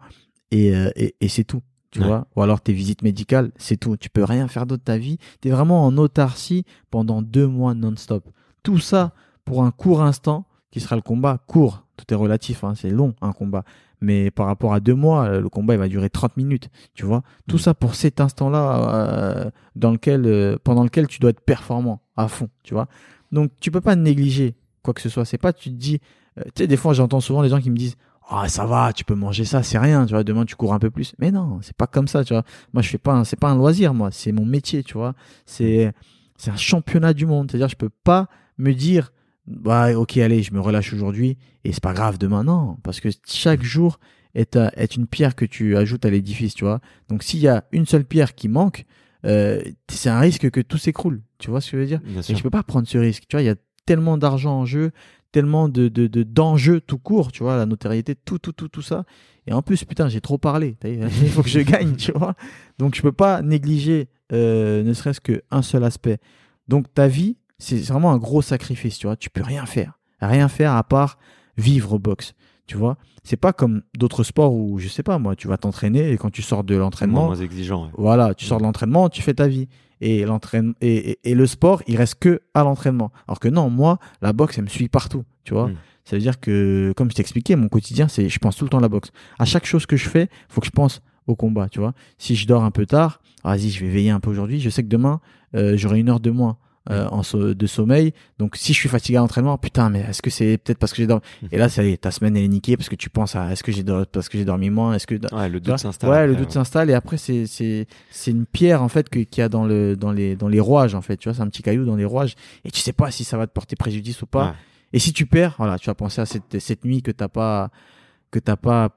et, euh, et, et c'est tout. Tu Ouais. vois, ou alors tes visites médicales, c'est tout. Tu peux rien faire d'autre de ta vie. T'es vraiment en autarcie pendant deux mois non-stop. Tout ça pour un court instant qui sera le combat court. Tout est relatif, hein, c'est long un combat. Mais par rapport à deux mois, euh, le combat il va durer 30 minutes. Tu vois, tout Mm. ça pour cet instant-là euh, dans lequel, euh, pendant lequel tu dois être performant à fond. Tu vois, donc tu peux pas négliger quoi que ce soit. C'est pas tu te dis, euh, tu sais, des fois j'entends souvent les gens qui me disent. Ah ça va, tu peux manger ça, c'est rien, tu vois. Demain tu cours un peu plus, mais non, c'est pas comme ça, tu vois. Moi je fais pas, un- c'est pas un loisir, moi, c'est mon métier, tu vois. C'est c'est un championnat du monde. C'est-à-dire, je peux pas me dire, bah, ok, allez, je me relâche aujourd'hui et c'est pas grave demain. Non, parce que chaque jour est, est une pierre que tu ajoutes à l'édifice, tu vois. Donc, s'il y a une seule pierre qui manque, euh, c'est un risque que tout s'écroule. Tu vois ce que je veux dire? Bien Et sûr. je peux pas prendre ce risque. Tu vois, il y a tellement d'argent en jeu, tellement de, de, de, d'enjeux tout court, tu vois, la notoriété, tout, tout, tout, tout ça. Et en plus, putain, j'ai trop parlé. Il faut que je gagne, tu vois. Donc, je peux pas négliger, euh, ne serait-ce qu'un seul aspect. Donc, ta vie, c'est vraiment un gros sacrifice, tu vois. Tu peux rien faire. Rien faire à part vivre au boxe, tu vois. C'est pas comme d'autres sports où, je sais pas, moi, tu vas t'entraîner et quand tu sors de l'entraînement, moins exigeant. ouais. voilà, tu sors de l'entraînement, tu fais ta vie. Et, et, et, et le sport, il reste que à l'entraînement. Alors que non, moi, la boxe, elle me suit partout, tu vois. Mm. Ça veut dire que, comme je t'expliquais, mon quotidien, c'est, je pense tout le temps à la boxe. À chaque chose que je fais, faut que je pense au combat, tu vois. Si je dors un peu tard, vas-y, je vais veiller un peu aujourd'hui. Je sais que demain, euh, j'aurai une heure de moins. Euh, en so- de sommeil donc si je suis fatigué à l'entraînement putain mais est-ce que c'est peut-être parce que j'ai dormi et là ça y est ta semaine elle est niquée parce que tu penses à est-ce que j'ai dormi parce que j'ai dormi moins est-ce que Ouais, le doute s'installe. Ouais, le doute s'installe et après c'est c'est c'est une pierre en fait que- qu'il y a dans le dans les dans les rouages en fait, tu vois, c'est un petit caillou dans les rouages et tu sais pas si ça va te porter préjudice ou pas. Ouais. Et si tu perds, voilà, tu vas penser à cette cette nuit que t'as pas que t'as pas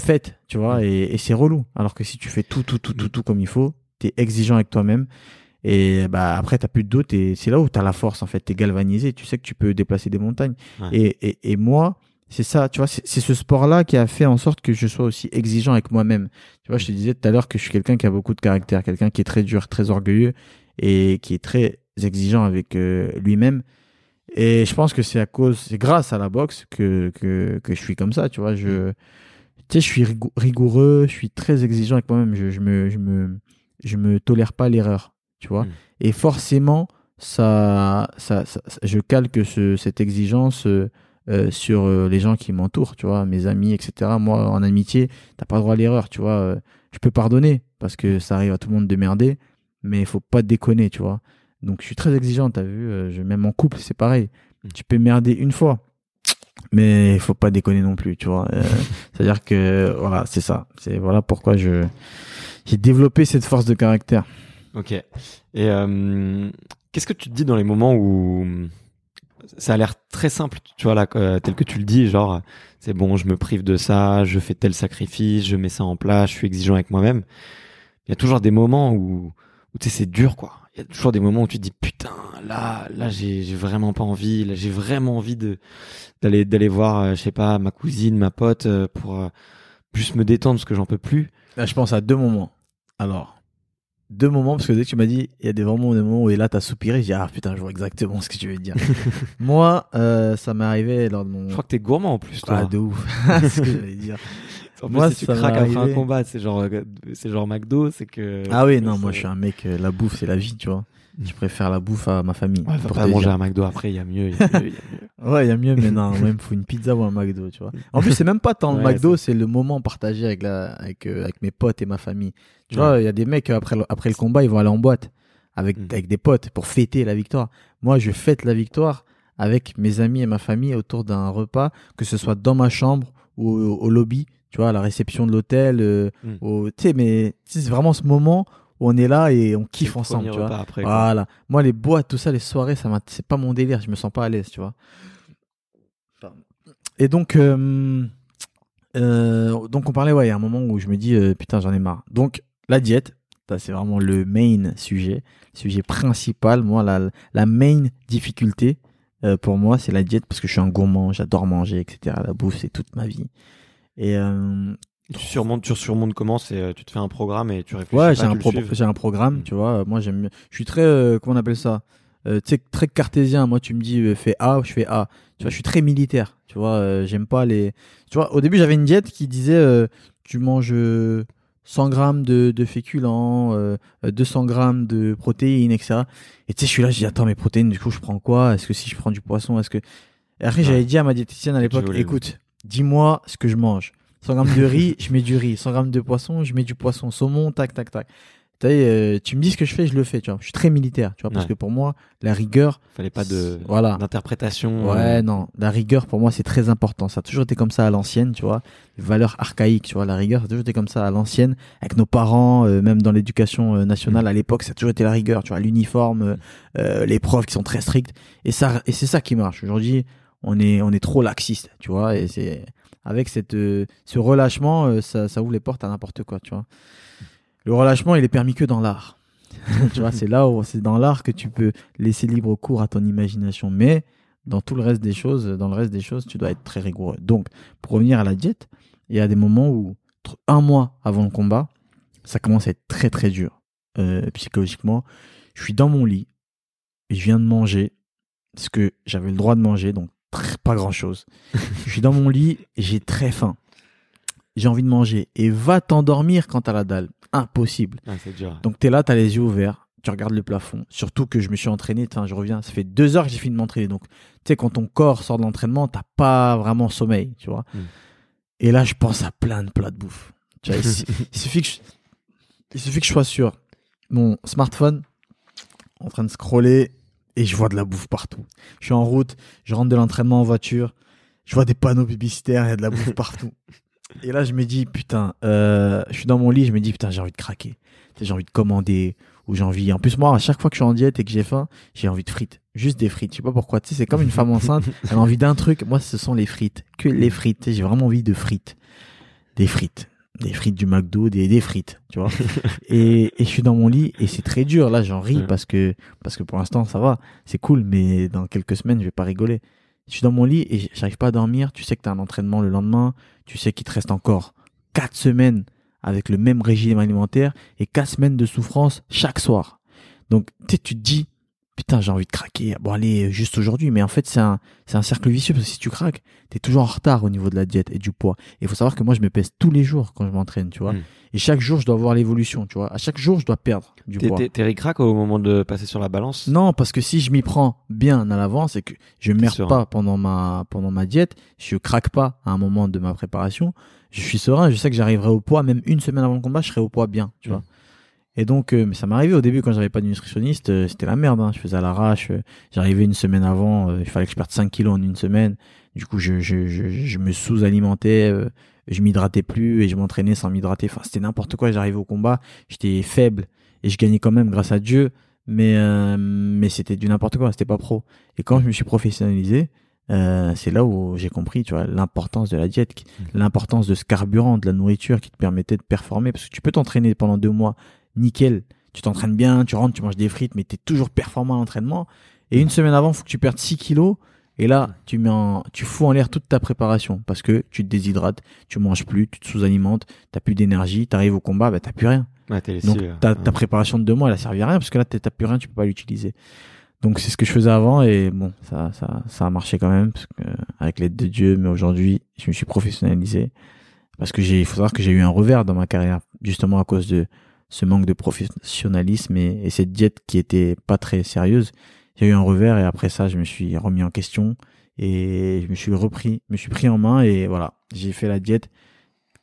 faite, tu vois, et, et c'est relou. Alors que si tu fais tout tout tout tout tout comme il faut, t'es exigeant avec toi-même et bah après t'as plus de doute et c'est là où t'as la force en fait, t'es galvanisé, tu sais que tu peux déplacer des montagnes. Ouais. Et, et et moi c'est ça, tu vois, c'est ce sport-là qui a fait en sorte que je sois aussi exigeant avec moi-même. Tu vois, je te disais tout à l'heure que je suis quelqu'un qui a beaucoup de caractère, quelqu'un qui est très dur, très orgueilleux et qui est très exigeant avec euh, lui-même. Et je pense que c'est à cause, c'est grâce à la boxe que, que, que je suis comme ça, tu vois. Je, tu sais, je suis rigou- rigoureux, je suis très exigeant avec moi-même. Je, je me, je me, je me tolère pas l'erreur, tu vois. Mm. Et forcément, ça, ça, je calque ce, cette exigence euh, euh, sur euh, les gens qui m'entourent, tu vois, mes amis, etc. Moi, en amitié, t'as pas le droit à l'erreur, tu vois. Je peux pardonner parce que ça arrive à tout le monde de merder, mais il faut pas déconner, tu vois. Donc, je suis très exigeant, t'as vu. je, même en couple, c'est pareil. Mm. Tu peux merder une fois, mais il faut pas déconner non plus, tu vois. Euh, C'est-à-dire que, voilà, c'est ça. C'est voilà pourquoi je j'ai développé cette force de caractère. Ok. Et euh, qu'est-ce que tu te dis dans les moments où ça a l'air très simple, tu vois, là, euh, tel que tu le dis, genre, c'est bon, je me prive de ça, je fais tel sacrifice, je mets ça en place, je suis exigeant avec moi-même. Il y a toujours des moments où, tu sais, c'est dur, quoi. Il y a toujours des moments où tu te dis, putain, là, là, j'ai vraiment pas envie, là, j'ai vraiment envie d'aller d'aller voir, euh, je sais pas, ma cousine, ma pote, euh, pour juste me détendre parce que j'en peux plus. Là, je pense à deux moments. Alors, deux moments, parce que dès que tu m'as dit, il y a des vraiment des moments où et là, t'as soupiré, j'ai dit, ah putain, je vois exactement ce que tu veux dire. Moi, euh, ça m'est arrivé lors de mon. Je crois que t'es gourmand en plus, toi. Ah, de ouf. c'est ce que j'allais dire. En Moi, plus, si tu craques après un combat, c'est genre, euh, c'est genre McDo, c'est que. Ah oui, non, moi, je suis un mec, euh, la bouffe, c'est la vie, tu vois. Mm. Je préfère la bouffe à ma famille. Ouais, pour pas manger un McDo après, il y a mieux. y a mieux, il y a mieux. Ouais, il y a mieux, mais non, moi, il me faut une pizza ou un McDo, tu vois. En plus, c'est même pas tant le Ouais, McDo, c'est le moment partagé avec, la, avec, euh, avec mes potes et ma famille. Tu vois, il y a des mecs, euh, après le, après le combat, ils vont aller en boîte avec, Mhm. avec des potes pour fêter la victoire. Moi, je fête la victoire avec mes amis et ma famille autour d'un repas, que ce soit dans ma chambre ou au, au lobby, tu vois, à la réception de l'hôtel. euh, au- Tu sais, mais c'est vraiment ce moment où on est là et on kiffe le ensemble, tu vois. après. Voilà. Moi, les boîtes, tout ça, les soirées, ça c'est pas mon délire. Je me sens pas à l'aise, tu vois. Et donc, euh, euh, donc on parlait, ouais, il y a un moment où je me dis, euh, putain, j'en ai marre. Donc, la diète, c'est vraiment le main sujet, sujet principal. Moi, la, la main difficulté pour moi, c'est la diète parce que je suis un gourmand, j'adore manger, etc. La bouffe, c'est toute ma vie. Et Tu surmontes, tu surmontes comment? C'est, euh, tu te fais un programme et tu réfléchis. Ouais, j'ai un, pro- programme, Mm. tu vois. Moi, j'aime, je suis très, euh, comment on appelle ça? Euh, Tu sais, très cartésien. Moi, tu me dis, euh, fais A, je fais A. Tu vois, je suis très militaire. Tu vois, euh, j'aime pas les. Tu vois, au début, j'avais une diète qui disait, tu manges euh, 100 grammes de, de féculents, euh, euh, 200 grammes de protéines, etc. Et tu sais, je suis là, je dis, attends, mes protéines, du coup, je prends quoi? Est-ce que si je prends du poisson, est-ce que. Et après, Ouais. j'avais dit à ma diététicienne à l'époque, écoute, dis-moi ce que je mange. 100 grammes de riz, je mets du riz. 100 grammes de poisson, je mets du poisson. Saumon, tac, tac, tac. Tu sais, euh, tu me dis ce que je fais, je le fais, tu vois. Je suis très militaire, tu vois, parce Ouais. que pour moi, la rigueur, Fallait pas de, voilà. d'interprétation. Ouais, euh, non, la rigueur pour moi c'est très important. Ça a toujours été comme ça à l'ancienne, tu vois. Les valeurs archaïques, tu vois. La rigueur, ça a toujours été comme ça à l'ancienne, avec nos parents, euh, même dans l'éducation euh, nationale à l'époque, ça a toujours été la rigueur, tu vois. L'uniforme, les profs qui sont très stricts, et ça, et c'est ça qui marche. Aujourd'hui, on est, on est trop laxiste, tu vois. Et c'est avec cette, euh, ce relâchement, euh, ça, ouvre les portes à n'importe quoi, tu vois. Le relâchement, il est permis que dans l'art. tu vois, c'est là où c'est dans l'art que tu peux laisser libre cours à ton imagination. Mais dans tout le reste des choses, dans le reste des choses, tu dois être très rigoureux. Donc, pour revenir à la diète, il y a des moments où, un mois avant le combat, ça commence à être très très dur euh, psychologiquement. Je suis dans mon lit et je viens de manger ce que j'avais le droit de manger, donc pas grand chose. je suis dans mon lit j'ai très faim. J'ai envie de manger et va t'endormir quand t'as la dalle. Impossible. ah, dur. Donc t'es là, t'as les yeux ouverts, tu regardes le plafond. Surtout que je me suis entraîné, enfin je reviens, ça fait deux heures que j'ai fini de m'entraîner. Donc tu sais, quand ton corps sort de l'entraînement, t'as pas vraiment sommeil, tu vois. Mm. Et là, je pense à plein de plats de bouffe. Tu vois, il, su- il suffit que je, il suffit que je sois sur mon smartphone, en train de scroller, et je vois de la bouffe partout. Je suis en route, je rentre de l'entraînement en voiture, je vois des panneaux publicitaires, il y a de la bouffe partout. Et là, je me dis, putain, euh, je suis dans mon lit, je me dis, putain, j'ai envie de craquer. J'ai envie de commander, ou j'ai envie. En plus, moi, à chaque fois que je suis en diète et que j'ai faim, j'ai envie de frites. Juste des frites. Je sais pas pourquoi. Tu sais, c'est comme une femme enceinte, elle a envie d'un truc. Moi, ce sont les frites. Que les frites. J'ai vraiment envie de frites. Des frites. Des frites du McDo, des, des frites, tu vois. et, et je suis dans mon lit et c'est très dur. Là, j'en ris parce que, parce que pour l'instant, ça va. C'est cool, mais dans quelques semaines, je vais pas rigoler. je suis dans mon lit et j'arrive pas à dormir. Tu sais que tu as un entraînement le lendemain. Tu sais qu'il te reste encore quatre semaines avec le même régime alimentaire et quatre semaines de souffrance chaque soir. Donc, tu tu te dis, putain, j'ai envie de craquer. Bon, allez, juste aujourd'hui. Mais en fait, c'est un, c'est un cercle vicieux parce que si tu craques, t'es toujours en retard au niveau de la diète et du poids. Et il faut savoir que moi, je me pèse tous les jours quand je m'entraîne, tu vois. Mm. Et chaque jour, je dois voir l'évolution, tu vois. À chaque jour, je dois perdre du T'es- poids. T'es t'es ric-rac au moment de passer sur la balance? Non, parce que si je m'y prends bien à l'avance et que je merde pas pendant ma pendant ma diète, je craque pas à un moment de ma préparation, je suis serein, je sais que j'arriverai au poids même une semaine avant le combat, je serai au poids bien, tu Mm. vois. Et donc euh, mais ça arrivé au début quand j'avais pas de nutritionniste, euh, c'était la merde hein. je faisais à l'arrache, euh, j'arrivais une semaine avant, il fallait que je perde 5 kilos en une semaine. Du coup, je je je, je me sous-alimentais, je m'hydratais plus et je m'entraînais sans m'hydrater. Enfin, c'était n'importe quoi, j'arrivais au combat, j'étais faible et je gagnais quand même grâce à Dieu mais mais c'était du n'importe quoi c'était pas pro et quand je me suis professionnalisé euh, c'est là où j'ai compris tu vois l'importance de la diète qui- l'importance de ce carburant de la nourriture qui te permettait de performer parce que tu peux t'entraîner pendant deux mois nickel. Tu t'entraînes bien tu rentres tu manges des frites mais tu es toujours performant à l'entraînement. Et une semaine avant faut que tu perdes 6 kilos. Et là tu mets en, tu fous en l'air toute ta préparation parce que tu te déshydrates tu manges plus tu te sous-alimentes t'as plus d'énergie t'arrives au combat bah t'as plus rien. Donc ta, préparation de deux mois, elle a servi à rien parce que là t'as t'as plus rien, tu peux pas l'utiliser. Donc c'est ce que je faisais avant et bon, ça, ça, ça a marché quand même parce que avec l'aide de Dieu. Mais aujourd'hui, je me suis professionnalisé parce que j'ai, il faut savoir que j'ai eu un revers dans ma carrière justement à cause de ce manque de professionnalisme et, et cette diète qui était pas très sérieuse. J'ai eu un revers et après ça, je me suis remis en question et je me suis repris, me suis pris en main et voilà, j'ai fait la diète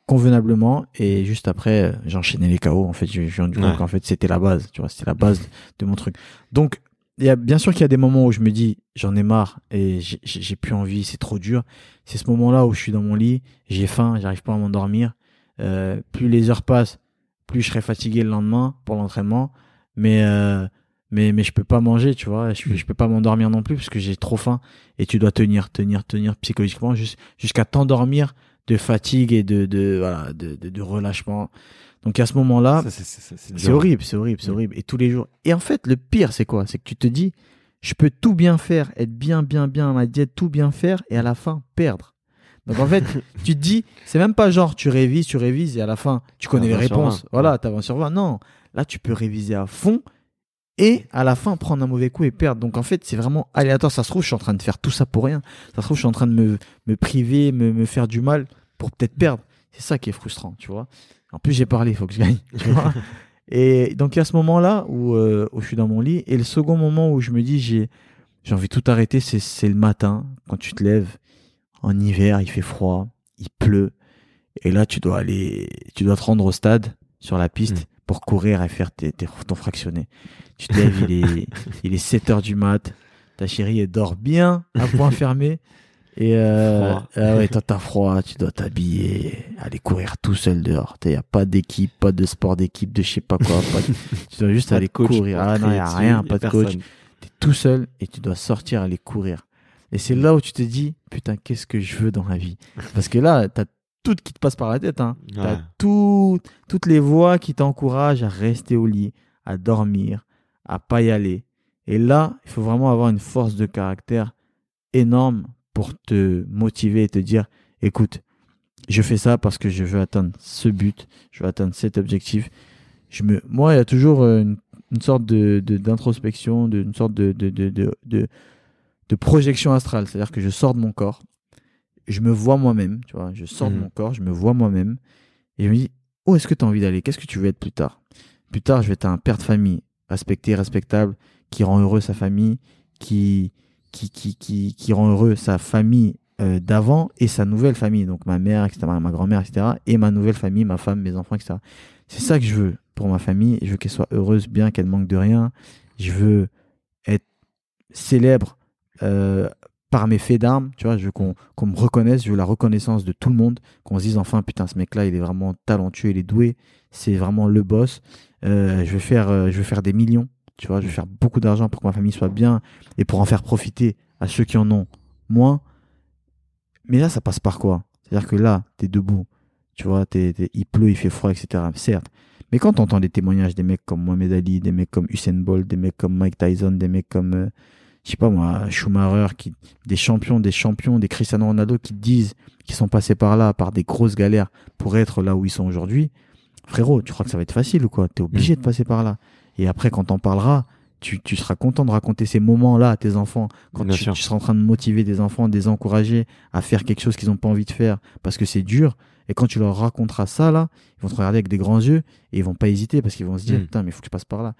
convenablement et juste après euh, j'ai enchaîné les KO en fait. J'ai rendu compte Ouais. qu'en fait c'était la base tu vois c'était la base de mon truc. Donc il y a bien sûr qu'il y a des moments où je me dis j'en ai marre et j'ai plus envie c'est trop dur. C'est ce moment là où je suis dans mon lit j'ai faim j'arrive pas à m'endormir. Euh, plus les heures passent plus je serai fatigué le lendemain pour l'entraînement mais euh, mais mais je peux pas manger tu vois je, je peux pas m'endormir non plus parce que j'ai trop faim et tu dois tenir tenir tenir psychologiquement jus- jusqu'à t'endormir de fatigue et de de voilà de, de, de relâchement donc à ce moment là Ça, c'est- horrible, c'est horrible, c'est Mm. horrible. Et tous les jours. Et en fait, le pire, c'est quoi? C'est que tu te dis, je peux tout bien faire, être bien, bien, bien à ma diète, tout bien faire, et à la fin, perdre. Donc en fait, tu te dis, c'est même pas genre, tu révises, tu révises, et à la fin, tu connais les 20 sur réponses. 20. Voilà, t'as 20 sur 20. Non, là, tu peux réviser à fond, et à la fin, prendre un mauvais coup et perdre. Donc en fait, c'est vraiment aléatoire. Ça se trouve, je suis en train de faire tout ça pour rien. Ça se trouve, je suis en train de me, me priver, me, me faire du mal pour peut-être perdre. C'est ça qui est frustrant, tu vois. En plus, j'ai parlé, il faut que je gagne, tu vois. Et donc, il y a ce moment-là où, euh, où je suis dans mon lit. Et le second moment où je me dis, j'ai, j'ai envie de tout arrêter, c'est, c'est le matin, quand tu te lèves. En hiver, il fait froid, il pleut. Et là, tu dois aller, tu dois te rendre au stade, sur la piste, Mm. pour courir et faire tes, tes- ton fractionné. Tu te lèves, il est, il est 7 heures du mat. Ta chérie, elle dort bien, à point fermé. Et euh, ah ouais, toi t'as froid, tu dois t'habiller, aller courir tout seul dehors. Il y a pas d'équipe, pas de sport d'équipe, de je sais pas quoi. pas de- Tu dois juste Pas aller courir. Ah non, il y a rien, pas y a de coach. personne. T'es tout seul et tu dois sortir aller courir. Et c'est là où tu te dis, putain, qu'est-ce que je veux dans la vie? Parce que là, t'as tout qui te passe par la tête. Hein. T'as Ouais. tout, toutes les voix qui t'encouragent à rester au lit, à dormir, à pas y aller. Et là, il faut vraiment avoir une force de caractère énorme pour te motiver et te dire, écoute, je fais ça parce que je veux atteindre ce but, je veux atteindre cet objectif. Je me, moi, il y a toujours euh, une, une sorte de- d'introspection, de, une sorte de de, de, de, de projection astrale, c'est-à-dire que je sors de mon corps, je me vois moi-même, tu vois, je sors de Mhm. mon corps, je me vois moi-même, et je me dis, où est-ce que tu as envie d'aller? Qu'est-ce que tu veux être plus tard? Plus tard, je vais être un père de famille, respecté, respectable, qui rend heureux sa famille, qui, qui, qui, qui, qui rend heureux sa famille euh, d'avant et sa nouvelle famille, donc ma mère, etc., ma grand-mère, etc., et ma nouvelle famille, ma femme, mes enfants, etc. C'est ça que je veux pour ma famille. Je veux qu'elle soit heureuse, bien, qu'elle manque de rien. Je veux être célèbre euh, par mes faits d'armes, tu vois, je veux qu'on me reconnaisse, je veux la reconnaissance de tout le monde, qu'on se dise enfin putain ce mec là il est vraiment talentueux, il est doué, c'est vraiment le boss. Euh, je veux faire euh, je faire des millions, tu vois, je veux faire beaucoup d'argent pour que ma famille soit bien et pour en faire profiter à ceux qui en ont moins. Mais là ça passe par quoi? C'est-à-dire que là t'es debout, tu vois, il pleut, il fait froid, etc. Certes. Mais quand t'entends des témoignages des mecs comme Mohamed Ali, des mecs comme Usain Bolt, des mecs comme Mike Tyson, des mecs comme je sais pas moi, Schumacher, qui, des champions, des champions, des Cristiano Ronaldo qui disent qu'ils sont passés par là, par des grosses galères pour être là où ils sont aujourd'hui. Frérot, tu crois que ça va être facile ou quoi? T'es obligé Mm. de passer par là. Et après, quand t'en parleras, tu, tu seras content de raconter ces moments-là à tes enfants. Quand tu seras en train de motiver des enfants, de les encourager à faire quelque chose qu'ils n'ont pas envie de faire parce que c'est dur. Et quand tu leur raconteras ça, là, ils vont te regarder avec des grands yeux et ils vont pas hésiter parce qu'ils vont se dire, Mm. putain, mais il faut que je passe par là.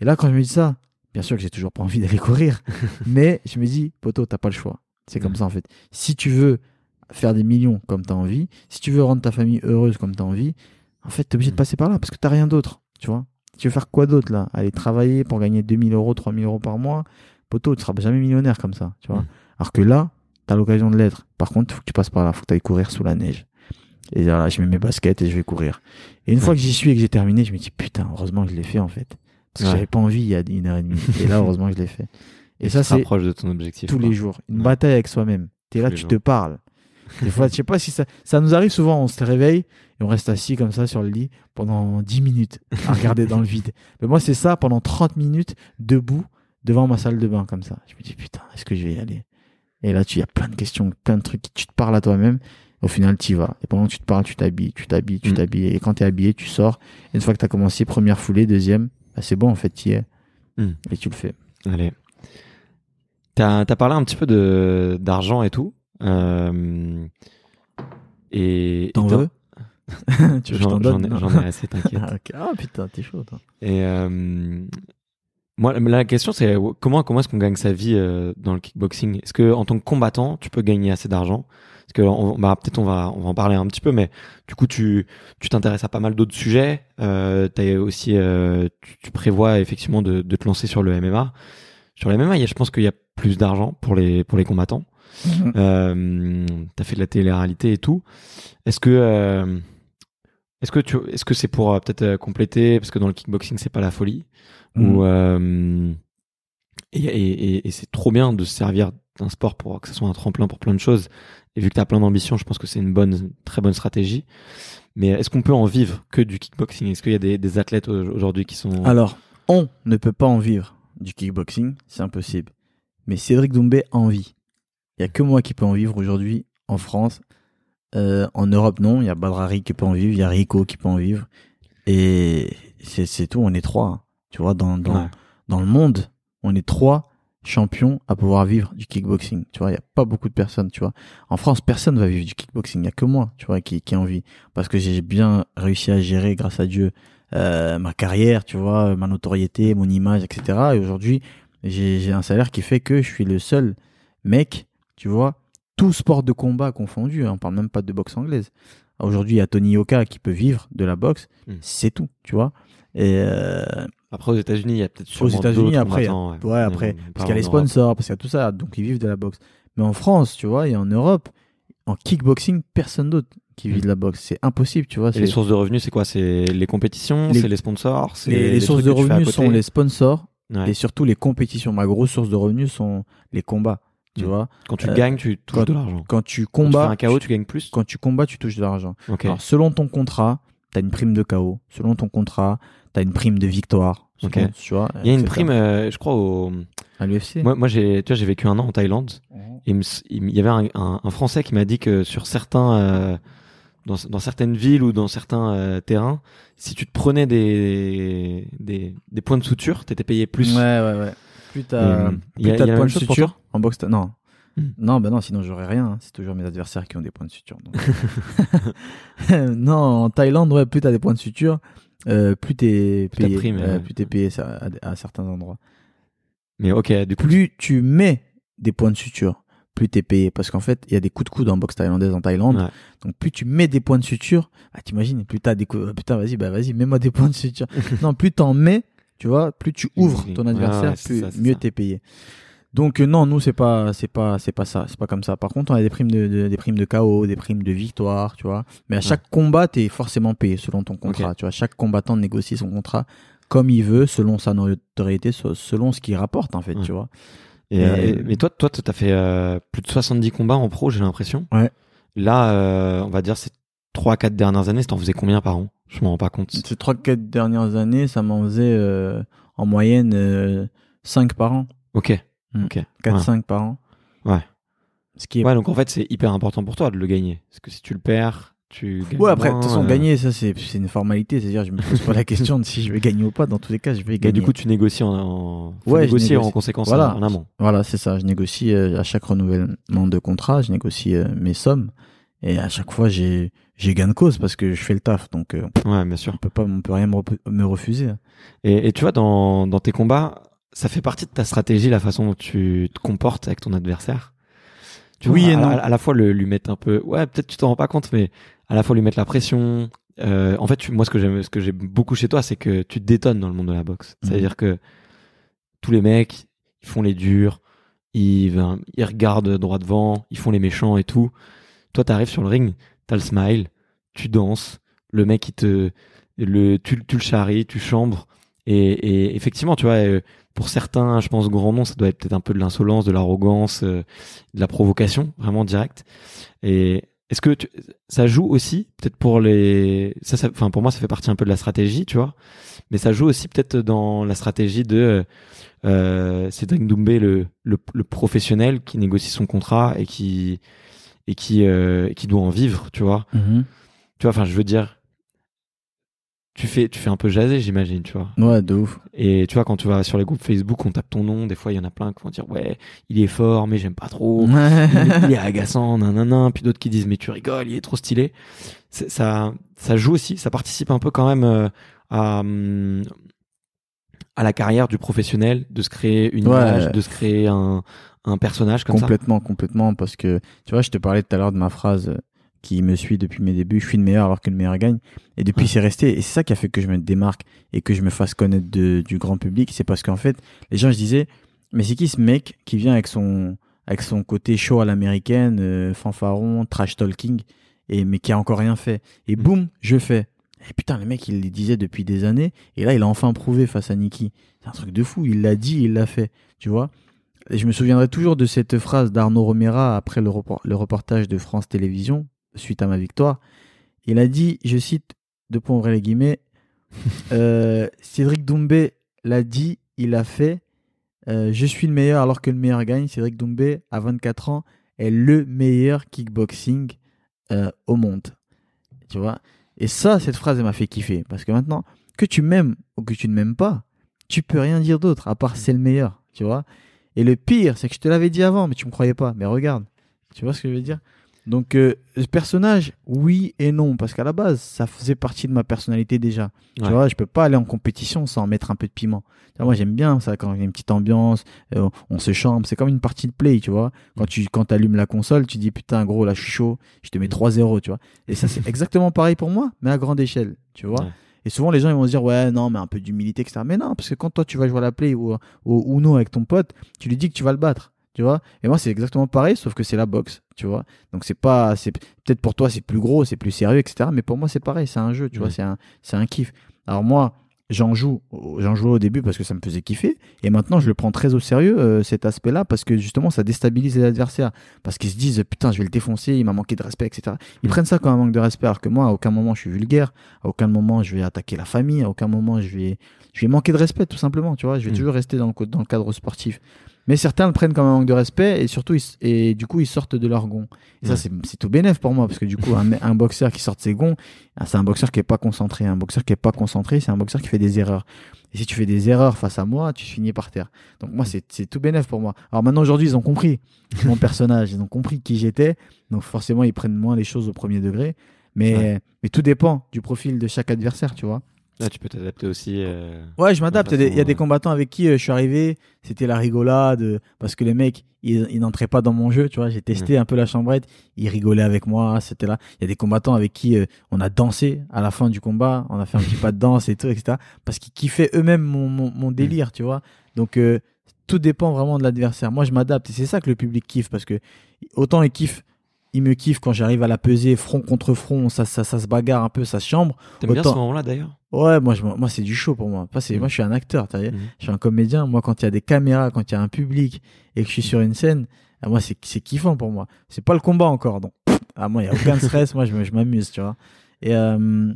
Et là, quand je me dis ça, bien sûr que j'ai toujours pas envie d'aller courir, mais je me dis, poto, t'as pas le choix. C'est comme Mm. ça, en fait. Si tu veux faire des millions comme tu as envie, si tu veux rendre ta famille heureuse comme tu as envie, en fait, tu es obligé de Mm. passer par là parce que tu rien d'autre, tu vois. Tu veux faire quoi d'autre là? Aller travailler pour gagner 2000 euros, 3000 euros par mois? Poto, tu seras jamais millionnaire comme ça, tu vois. Mm. Alors que là, tu as l'occasion de l'être. Par contre, il faut que tu passes par là, faut que tu ailles courir sous la neige. Et là, je mets mes baskets et je vais courir. Et une fois que j'y suis et que j'ai terminé, je me dis putain, heureusement que je l'ai fait en fait. Parce que Ouais. j'avais pas envie il y a une heure et demie. Et là, heureusement que je l'ai fait. Et, ça, c'est rapproches de ton objectif. tous quoi. les jours. Une Ouais. bataille avec soi-même. T'es là, tu jours. te parles. Des fois, je sais pas si ça, ça nous arrive souvent, on se réveille et on reste assis comme ça sur le lit pendant 10 minutes à regarder dans le vide. Mais moi, c'est ça pendant 30 minutes debout devant ma salle de bain comme ça. Je me dis, putain, est-ce que je vais y aller? Et là, tu y as plein de questions, plein de trucs, tu te parles à toi-même. Au final, tu y vas. Et pendant que tu te parles, tu t'habilles, tu t'habilles, tu Mm. t'habilles. Et quand tu es habillé, tu sors. Et une fois que tu as commencé, première foulée, deuxième, bah, c'est bon, en fait, tu y es. Et tu le fais. Allez. T'as as parlé un petit peu de d'argent et tout. Euh, et T'en veux? tu veux que je t'en J'en ai, assez, t'inquiète. Ah. Ah, putain, t'es chaud, toi. Et euh, moi, la question c'est comment comment est-ce qu'on gagne sa vie euh, dans le kickboxing? Est-ce que en tant que combattant, tu peux gagner assez d'argent? Parce que on- bah, peut-être on va on va en parler un petit peu, mais du coup tu tu t'intéresses à pas mal d'autres sujets. Euh, t'as aussi euh, tu, tu prévois effectivement de, de te lancer sur le MMA. Sur le MMA, je pense qu'il y a plus d'argent pour les pour les combattants. Euh, t'as fait de la télé-réalité et tout. Est-ce que euh, est-ce que tu est-ce que c'est pour euh, peut-être compléter parce que dans le kickboxing c'est pas la folie ou et, et, et- et c'est trop bien de se servir d'un sport pour que ce soit un tremplin pour plein de choses. Et vu que t'as plein d'ambition, je pense que c'est une bonne très bonne stratégie. Mais est-ce qu'on peut en vivre que du kickboxing? Est-ce qu'il y a des, des athlètes au- aujourd'hui qui sont Alors, on ne peut pas en vivre du kickboxing, c'est impossible. Mais Cédric Doumbé a envie. Il y a que moi qui peux en vivre aujourd'hui en France. Euh, en Europe, non. Il y a Badrari qui peut en vivre, il y a Rico qui peut en vivre. Et c'est c'est tout, on est trois. hein. Tu vois, dans, dans, Ouais. dans le monde, on est trois champions à pouvoir vivre du kickboxing. Tu vois, il y a pas beaucoup de personnes, tu vois. En France, personne va vivre du kickboxing. Il y a que moi, tu vois, qui, qui a envie. Parce que j'ai bien réussi à gérer, grâce à Dieu, euh, ma carrière, tu vois, ma notoriété, mon image, etc. Et aujourd'hui, j'ai un salaire qui fait que je suis le seul mec, tu vois, tout sport de combat confondu. hein, on parle même pas de boxe anglaise. Aujourd'hui, il y a Tony Yoka qui peut vivre de la boxe. Mm. C'est tout, tu vois. Et euh, Après aux États-Unis, il y a peut-être aux sûrement États-Unis, d'autres après, ouais, après, Mais parce qu'il y a les sponsors, parce qu'il y a tout ça, donc ils vivent de la boxe. Mais en France, tu vois, et en Europe, en kickboxing, personne d'autre qui vit Mm. de la boxe. C'est impossible, tu vois. Et les sources de revenus, c'est quoi? C'est les compétitions, c'est les sponsors, c'est les, les sources de revenus sont les sponsors Ouais. et surtout les compétitions. Ma grosse source de revenus sont les combats, tu Mm. vois. Quand tu euh, gagnes, tu touches quand- de l'argent. Quand tu Quand tu combats, fais un KO, tu gagnes plus? quand tu combats, tu touches de l'argent. Ok. Alors, selon ton contrat, tu as une prime de KO. Selon ton contrat, tu as une prime de victoire. Tu vois, Il y a une etc. prime, euh, je crois, au. à l'UFC. Moi, moi j'ai, tu vois, j'ai vécu un an en Thaïlande. Et il, y avait un, un- un Français qui m'a dit que sur certains, euh, dans, dans certaines villes ou dans certains euh, terrains, si tu te prenais des, des, des points de suture, t'étais payé plus. Ouais, ouais, ouais. Plus t'as plus il y a- t'as il y a de points de suture en boxe, t'as- non. Hmm. Non, bah non, sinon j'aurais rien. hein. C'est toujours mes adversaires qui ont des points de suture. donc. non, en Thaïlande, ouais, plus t'as des points de suture, euh, plus t'es Plus t'as payé. ouais. Plus t'es payé ça, à, à certains endroits. Mais ok, du coup. Plus tu mets des points de suture, plus t'es payé. Parce qu'en fait, il y a des coups de coude en boxe thaïlandaise en Thaïlande. Ouais. Donc plus tu mets des points de suture, bah, t'imagines, plus t'as des coups, ah, putain, vas-y, bah vas-y, mets-moi des points de suture. non, plus t'en mets, tu vois, plus tu ouvres ton Ouais, adversaire, ouais, c'est plus ça, c'est mieux ça. t'es payé. Donc euh, non, nous c'est pas c'est pas c'est pas ça, c'est pas comme ça. Par contre, on a des primes de, de- des primes de KO, des primes de victoire, tu vois. Mais à chaque combat, t'es forcément payé selon ton contrat, tu vois. Chaque combattant négocie son contrat comme il veut, selon sa notoriété, selon ce qu'il rapporte en fait, Ouais. tu vois. Et, euh, Et- et- mais toi, toi, t'as fait euh, plus de 70 combats en pro, j'ai l'impression. Ouais. Là, euh, on va dire ces 3-4 dernières années, t'en faisais combien par an? Je m'en rends pas compte. Ces trois quatre dernières années, ça m'en faisait euh, en moyenne 5 par an. Ok. Mm. Ok. 4-5 par an. Ouais. Ce qui est Ouais, donc en fait, c'est hyper important pour toi de le gagner. Parce que si tu le perds, tu gagnes. Ouais, après, de toute façon, euh, gagner, ça, c'est une formalité. C'est-à-dire, je me pose pas la question de si je vais gagner ou pas. Dans tous les cas, je vais gagner. du coup, tu négocies en, Ouais, négocier négocie. en conséquence Voilà. en, amont. Voilà, c'est ça. Je négocie euh, à chaque renouvellement de contrat, je négocie euh, mes sommes. Et à chaque fois, j'ai j'ai gain de cause parce que je fais le taf. Donc, Ouais, bien sûr. on peut pas, on peut rien me, me refuser. Et, et tu vois, dans, dans tes combats, ça fait partie de ta stratégie, la façon dont tu te comportes avec ton adversaire. Tu Oui vois, et à, non. À, à la fois le, lui mettre un peu, ouais, peut-être tu t'en rends pas compte, mais à la fois lui mettre la pression. Euh, en fait, tu- moi, ce que j'aime, ce que j'aime beaucoup chez toi, c'est que tu te détonnes dans le monde de la boxe. Mhm. C'est-à-dire que tous les mecs, ils font les durs, ils, ils regardent droit devant, ils font les méchants et tout. Toi, t'arrives sur le ring, t'as le smile, tu danses, le mec, il te, le, tu, tu le charries, tu chambres. Et, et effectivement, tu vois, euh, pour certains, je pense, grand nom, ça doit être peut-être un peu de l'insolence, de l'arrogance, euh, de la provocation, vraiment directe. Et est-ce que tu- ça joue aussi, peut-être pour les, ça, ça, enfin, pour moi, ça fait partie un peu de la stratégie, tu vois, mais ça joue aussi peut-être dans la stratégie de euh, Cédric Doumbé, le, le, le professionnel qui négocie son contrat et qui et qui euh, qui doit en vivre, tu vois. Tu vois, enfin, je veux dire, tu fais tu fais un peu jaser, j'imagine, tu vois. Ouais, de ouf. Et tu vois, quand tu vas sur les groupes Facebook, on tape ton nom, des fois, il y en a plein qui vont dire, ouais, il est fort, mais j'aime pas trop. il, est, il est agaçant, nanana. Puis d'autres qui disent, mais tu rigoles, il est trop stylé. Ça, ça joue aussi, ça participe un peu quand même euh, à, hum, à la carrière du professionnel, de se créer une Ouais. image, de se créer un, un personnage comme complètement, complètement. Parce que, tu vois, je te parlais tout à l'heure de ma phrase qui me suit depuis mes débuts. Je suis le meilleur alors que le meilleur gagne. Et depuis, Ouais. c'est resté. Et c'est ça qui a fait que je me démarque et que je me fasse connaître de, du grand public. C'est parce qu'en fait, les gens, je disais, mais c'est qui ce mec qui vient avec son, avec son côté show à l'américaine, euh, fanfaron, trash talking, et, mais qui a encore rien fait. Et Mm. boum, je fais. Et putain, le mec, il le disait depuis des années. Et là, il a enfin prouvé face à Nikki. C'est un truc de fou. Il l'a dit, il l'a fait. Tu vois? Et je me souviendrai toujours de cette phrase d'Arnaud Romera après le, repor- le reportage de France Télévisions, suite à ma victoire. Il a dit, je cite, de point ouvrir les guillemets, euh, Cédric Doumbé l'a dit, il a fait, euh, je suis le meilleur alors que le meilleur gagne. Cédric Doumbé, à 24 ans, est le meilleur kickboxing euh, au monde. Tu vois? Et ça, cette phrase, elle m'a fait kiffer. Parce que maintenant, que tu m'aimes ou que tu ne m'aimes pas, tu peux rien dire d'autre, à part c'est le meilleur. Tu vois? Et le pire, c'est que je te l'avais dit avant, mais tu me croyais pas. Mais regarde. Tu vois ce que je veux dire? Donc, euh, ce personnage, oui et non. Parce qu'à la base, ça faisait partie de ma personnalité déjà. Tu vois, je peux pas aller en compétition sans mettre un peu de piment. Vois, moi, j'aime bien ça quand il y a une petite ambiance, euh, on se chambre. C'est comme une partie de play, tu vois. Quand tu quand allumes la console, tu dis putain, gros, là, je suis chaud, je te mets 3-0, tu vois. Et ça, c'est exactement pareil pour moi, mais à grande échelle, tu vois. Ouais. Et souvent, les gens ils vont se dire, ouais, non, mais un peu d'humilité, etc. Mais non, parce que quand toi, tu vas jouer à la play ou au Uno avec ton pote, tu lui dis que tu vas le battre, tu vois. Et moi, c'est exactement pareil, sauf que c'est la boxe, tu vois. Donc, c'est pas, c'est peut-être pour toi, c'est plus gros, c'est plus sérieux, etc. Mais pour moi, c'est pareil, c'est un jeu, tu vois, Ouais. c'est un, c'est un kiff. Alors, moi, j'en joue, j'en jouais au début parce que ça me faisait kiffer. Et maintenant, je le prends très au sérieux, euh, cet aspect-là, parce que justement, ça déstabilise les adversaires. Parce qu'ils se disent, putain, je vais le défoncer, il m'a manqué de respect, etc. Ils Mm. prennent ça comme un manque de respect, alors que moi, à aucun moment, je suis vulgaire, à aucun moment, je vais attaquer la famille, à aucun moment, je vais, je vais manquer de respect, tout simplement, tu vois. Je vais Mm. toujours rester dans le, co- dans le cadre sportif. Mais certains le prennent comme un manque de respect et surtout, ils, et du coup, ils sortent de leur gond. Et ça, Ouais. c'est c'est tout bénef pour moi, parce que du coup, un, boxeur qui sort de ses gonds, ah, c'est un boxeur qui est pas concentré. Un boxeur qui est pas concentré, c'est un boxeur qui fait des erreurs. Et si tu fais des erreurs face à moi, tu finis par terre. Donc moi, c'est c'est tout bénef pour moi. Alors maintenant, aujourd'hui, ils ont compris mon personnage, ils ont compris qui j'étais. Donc forcément, ils prennent moins les choses au premier degré. Mais, Ouais. mais tout dépend du profil de chaque adversaire, tu vois. Là, tu peux t'adapter aussi. euh, Ouais, je m'adapte. Il y a des- combattants avec qui euh, je suis arrivé, c'était la rigolade, euh, parce que les mecs, ils, ils n'entraient pas dans mon jeu, tu vois. J'ai testé un peu la chambrette, ils rigolaient avec moi, c'était là. Il y a des combattants avec qui euh, on a dansé à la fin du combat, on a fait un petit pas de danse et tout, etc. Parce qu'ils kiffaient eux-mêmes mon, mon, mon délire, tu vois. Donc, tout dépend vraiment de l'adversaire. Moi, je m'adapte et c'est ça que le public kiffe, parce que autant ils kiffent, ils me kiffent quand j'arrive à la peser front contre front, ça, ça, ça se bagarre un peu, ça se chambre. T'aimes bien ce moment-là d'ailleurs Ouais, moi, je, moi c'est du show pour moi. Pas, c'est, Mm. Moi, je suis un acteur, t'as vu Mhm. je suis un comédien. Moi, quand il y a des caméras, quand il y a un public et que je suis sur une scène, ah, moi, c'est, c'est kiffant pour moi. C'est pas le combat encore. Donc, ah, moi, il n'y a aucun stress. moi, je, je m'amuse, tu vois. Et, euh,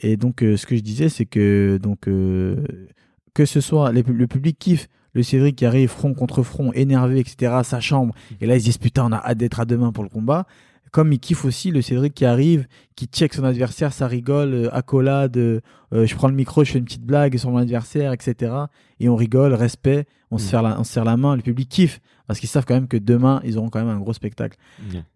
et donc, euh, ce que je disais, c'est que, donc, euh, que ce soit, les le public kiffe le Cédric qui arrive front contre front, énervé, etc., à sa chambre, et là, il se dit, putain, on a hâte d'être à demain pour le combat. Comme il kiffe aussi le Cédric qui arrive, qui check son adversaire, ça rigole, euh, accolade, euh, euh, je prends le micro, je fais une petite blague sur mon adversaire, etc. Et on rigole, respect, on, se, Mm. serre la, on se serre la main, le public kiffe, parce qu'ils savent quand même que demain, ils auront quand même un gros spectacle.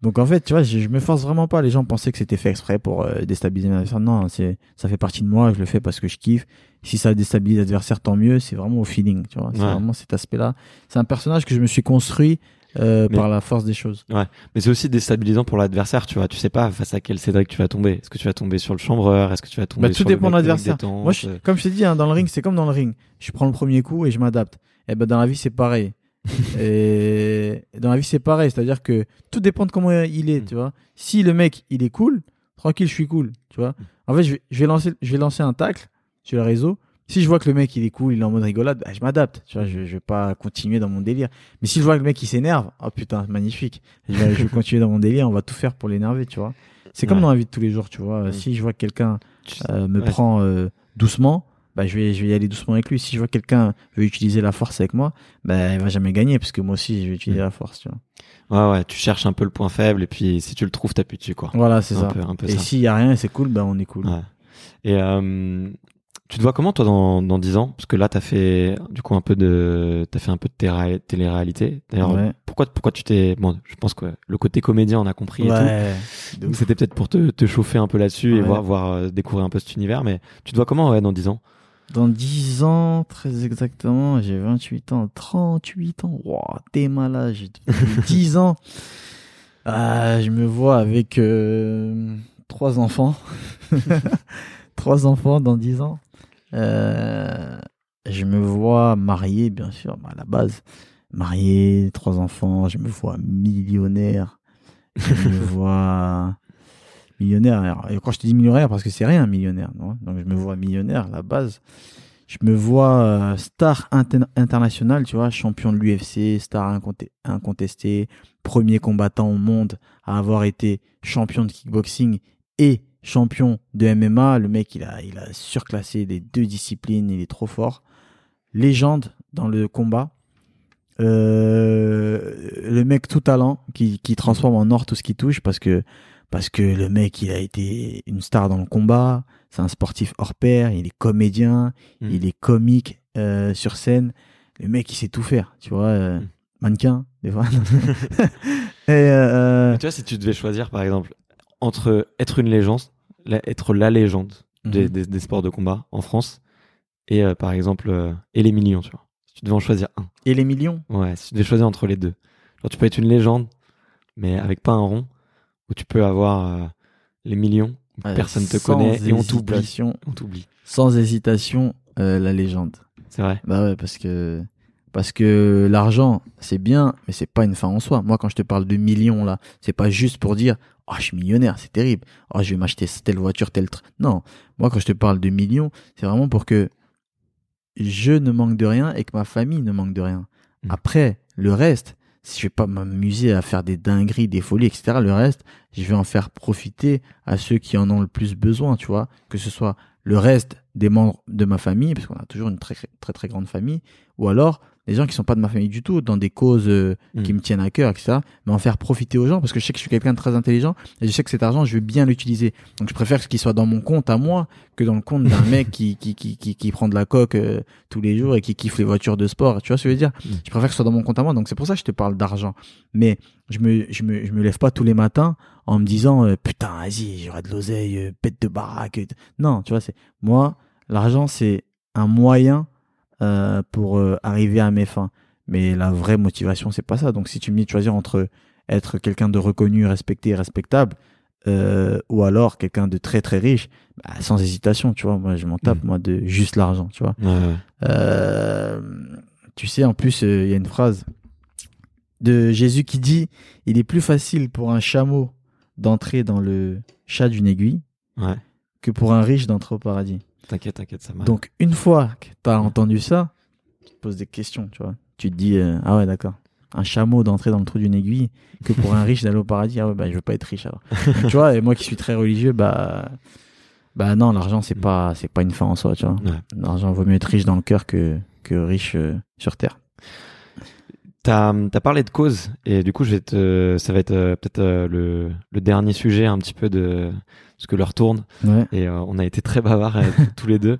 Donc en fait, tu vois, je, je me force vraiment pas. Les gens pensaient que c'était fait exprès pour euh, déstabiliser mon adversaire. Non, c'est ça fait partie de moi. Je le fais parce que je kiffe. Si ça déstabilise l'adversaire, tant mieux. C'est vraiment au feeling, tu vois. C'est Ouais. vraiment cet aspect-là. C'est un personnage que je me suis construit euh, Mais- par la force des choses. Mais c'est aussi déstabilisant pour l'adversaire, tu vois. Tu sais pas face à quel Cédric tu vas tomber. Est-ce que tu vas tomber sur le chambreur? Est-ce que tu vas tomber Bah, tout sur dépend de l'adversaire. Moi, je- comme je t'ai dit, hein, dans le ring, c'est comme dans le ring. Je prends le premier coup et je m'adapte. Et ben dans la vie, c'est pareil. et dans la vie, c'est pareil. C'est-à-dire que tout dépend de comment il est, Mm. tu vois. Si le mec, il est cool, tranquille, je suis cool, tu vois. En fait, je vais, je vais lancer, je vais lancer un tacle sur le réseau. Si je vois que le mec, il est cool, il est en mode rigolade, bah, je m'adapte. Tu vois, je, je vais pas continuer dans mon délire. Mais si je vois que le mec, il s'énerve, oh putain, magnifique. Je vais, je vais continuer dans mon délire, on va tout faire pour l'énerver, tu vois. C'est comme Ouais. dans la vie de tous les jours, tu vois. Si je vois que quelqu'un euh, me Ouais. prend euh, doucement, bah, je, vais, je vais y aller doucement avec lui. Si je vois que quelqu'un veut utiliser la force avec moi, bah, il va jamais gagner parce que moi aussi, je vais utiliser Mm. la force. Tu vois. Ouais, ouais, tu cherches un peu le point faible et puis si tu le trouves, t'appuies dessus, quoi. Voilà, c'est ça. peu, un peu Et s'il y a rien et c'est cool, bah, on est cool. Ouais. Et euh, tu te vois comment toi dans, dans 10 ans? Parce que là, t'as fait du coup un peu de, t'as fait un peu de télé- télé-réalité. D'ailleurs, Ouais. pourquoi, pourquoi tu t'es, bon, je pense que le côté comédien, on a compris et tout. C'était peut-être pour te, te chauffer un peu là-dessus et voir, voir euh, découvrir un peu cet univers. Mais tu te vois comment ouais, dans 10 ans? Dans 10 ans, très exactement, j'ai 28 ans, 38 ans. Wow, t'es malade, j'ai 10 ans. Ah, je me vois avec euh, trois enfants. trois enfants dans 10 ans. Euh, je me vois marié, bien sûr, bah, à la base. Marié, trois enfants, je me vois millionnaire. Je me vois millionnaire. Et quand je te dis millionnaire, parce que c'est rien, millionnaire. Non? Donc je me vois millionnaire, à la base. Je me vois euh, star inter- international, tu vois, champion de l'UFC, star inconte- incontesté, premier combattant au monde à avoir été champion de kickboxing et champion de MMA. Le mec, il a, il a surclassé les deux disciplines, il est trop fort. Légende dans le combat. Euh, le mec tout talent qui, qui transforme en or tout ce qui touche parce que parce que le mec il a été une star dans le combat c'est un sportif hors pair il est comédien Mm. il est comique euh, sur scène le mec il sait tout faire tu vois euh, Mm. mannequin des fois et euh, Mais Tu vois, si tu devais choisir par exemple entre être une légende, la- être la légende des, Mhm. des, des sports de combat en France et euh, par exemple euh, et les millions, tu vois. Si tu devais en choisir un. et les millions Ouais, si tu devais choisir entre les deux. Genre, tu peux être une légende, mais avec pas un rond, ou tu peux avoir euh, les millions, où personne te sans connaît et on t'oublie. hésitation- On t'oublie. sans hésitation la légende C'est vrai. Bah ouais, parce que parce que l'argent c'est bien, mais c'est pas une fin en soi. Moi, quand je te parle de millions là, c'est pas juste pour dire oh je suis millionnaire, c'est terrible. Oh je vais m'acheter telle voiture, tel truc. Non, moi quand je te parle de millions, c'est vraiment pour que je ne manque de rien et que ma famille ne manque de rien. Mm. Après, le reste, si je vais pas m'amuser à faire des dingueries, des folies, etc. Le reste, je vais en faire profiter à ceux qui en ont le plus besoin, tu vois. Que ce soit le reste des membres de ma famille, parce qu'on a toujours une très très très grande famille, ou alors des gens qui sont pas de ma famille du tout, dans des causes euh, qui Mm. me tiennent à cœur, etc. Mais en faire profiter aux gens, parce que je sais que je suis quelqu'un de très intelligent, et je sais que cet argent, je vais bien l'utiliser. Donc je préfère qu'il soit dans mon compte à moi, que dans le compte d'un mec qui, qui, qui, qui, qui prend de la coque euh, tous les jours et qui kiffe les voitures de sport. Tu vois ce que je veux dire? Mm. Je préfère que ce soit dans mon compte à moi. Donc c'est pour ça que je te parle d'argent. Mais je me, je me, je me lève pas tous les matins en me disant euh, putain, vas-y, j'aurai de l'oseille, pète de baraque. Non, tu vois, c'est moi, l'argent c'est un moyen euh, pour euh, arriver à mes fins. Mais la vraie motivation, c'est pas ça. Donc si tu me dis de choisir entre être quelqu'un de reconnu, respecté et respectable, euh, ou alors quelqu'un de très très riche, bah, sans hésitation, tu vois, moi je m'en tape, Mm. moi, de juste l'argent, tu vois. Tu sais, en plus, il y a une phrase de Jésus qui dit Il est plus facile pour un chameau d'entrer dans le chat d'une aiguille Ouais. que pour un riche d'entrer au paradis. T'inquiète, t'inquiète, ça marche. Donc, une fois que tu as entendu ça, tu te poses des questions, tu vois. Tu te dis euh, Ah ouais, d'accord. Un chameau d'entrer dans le trou d'une aiguille que pour un riche d'aller au paradis. Ah ouais, bah, je veux pas être riche alors. Donc, tu vois, et moi qui suis très religieux, bah. Bah non, l'argent, c'est pas, c'est pas une fin en soi, tu vois. Ouais. L'argent vaut mieux être riche dans le cœur que, que riche euh, sur terre. T'as as parlé de cause et du coup je vais te, ça va être euh, peut-être euh, le, le dernier sujet un petit peu de ce que l'heure tourne Ouais. et euh, on a été très bavards tous les deux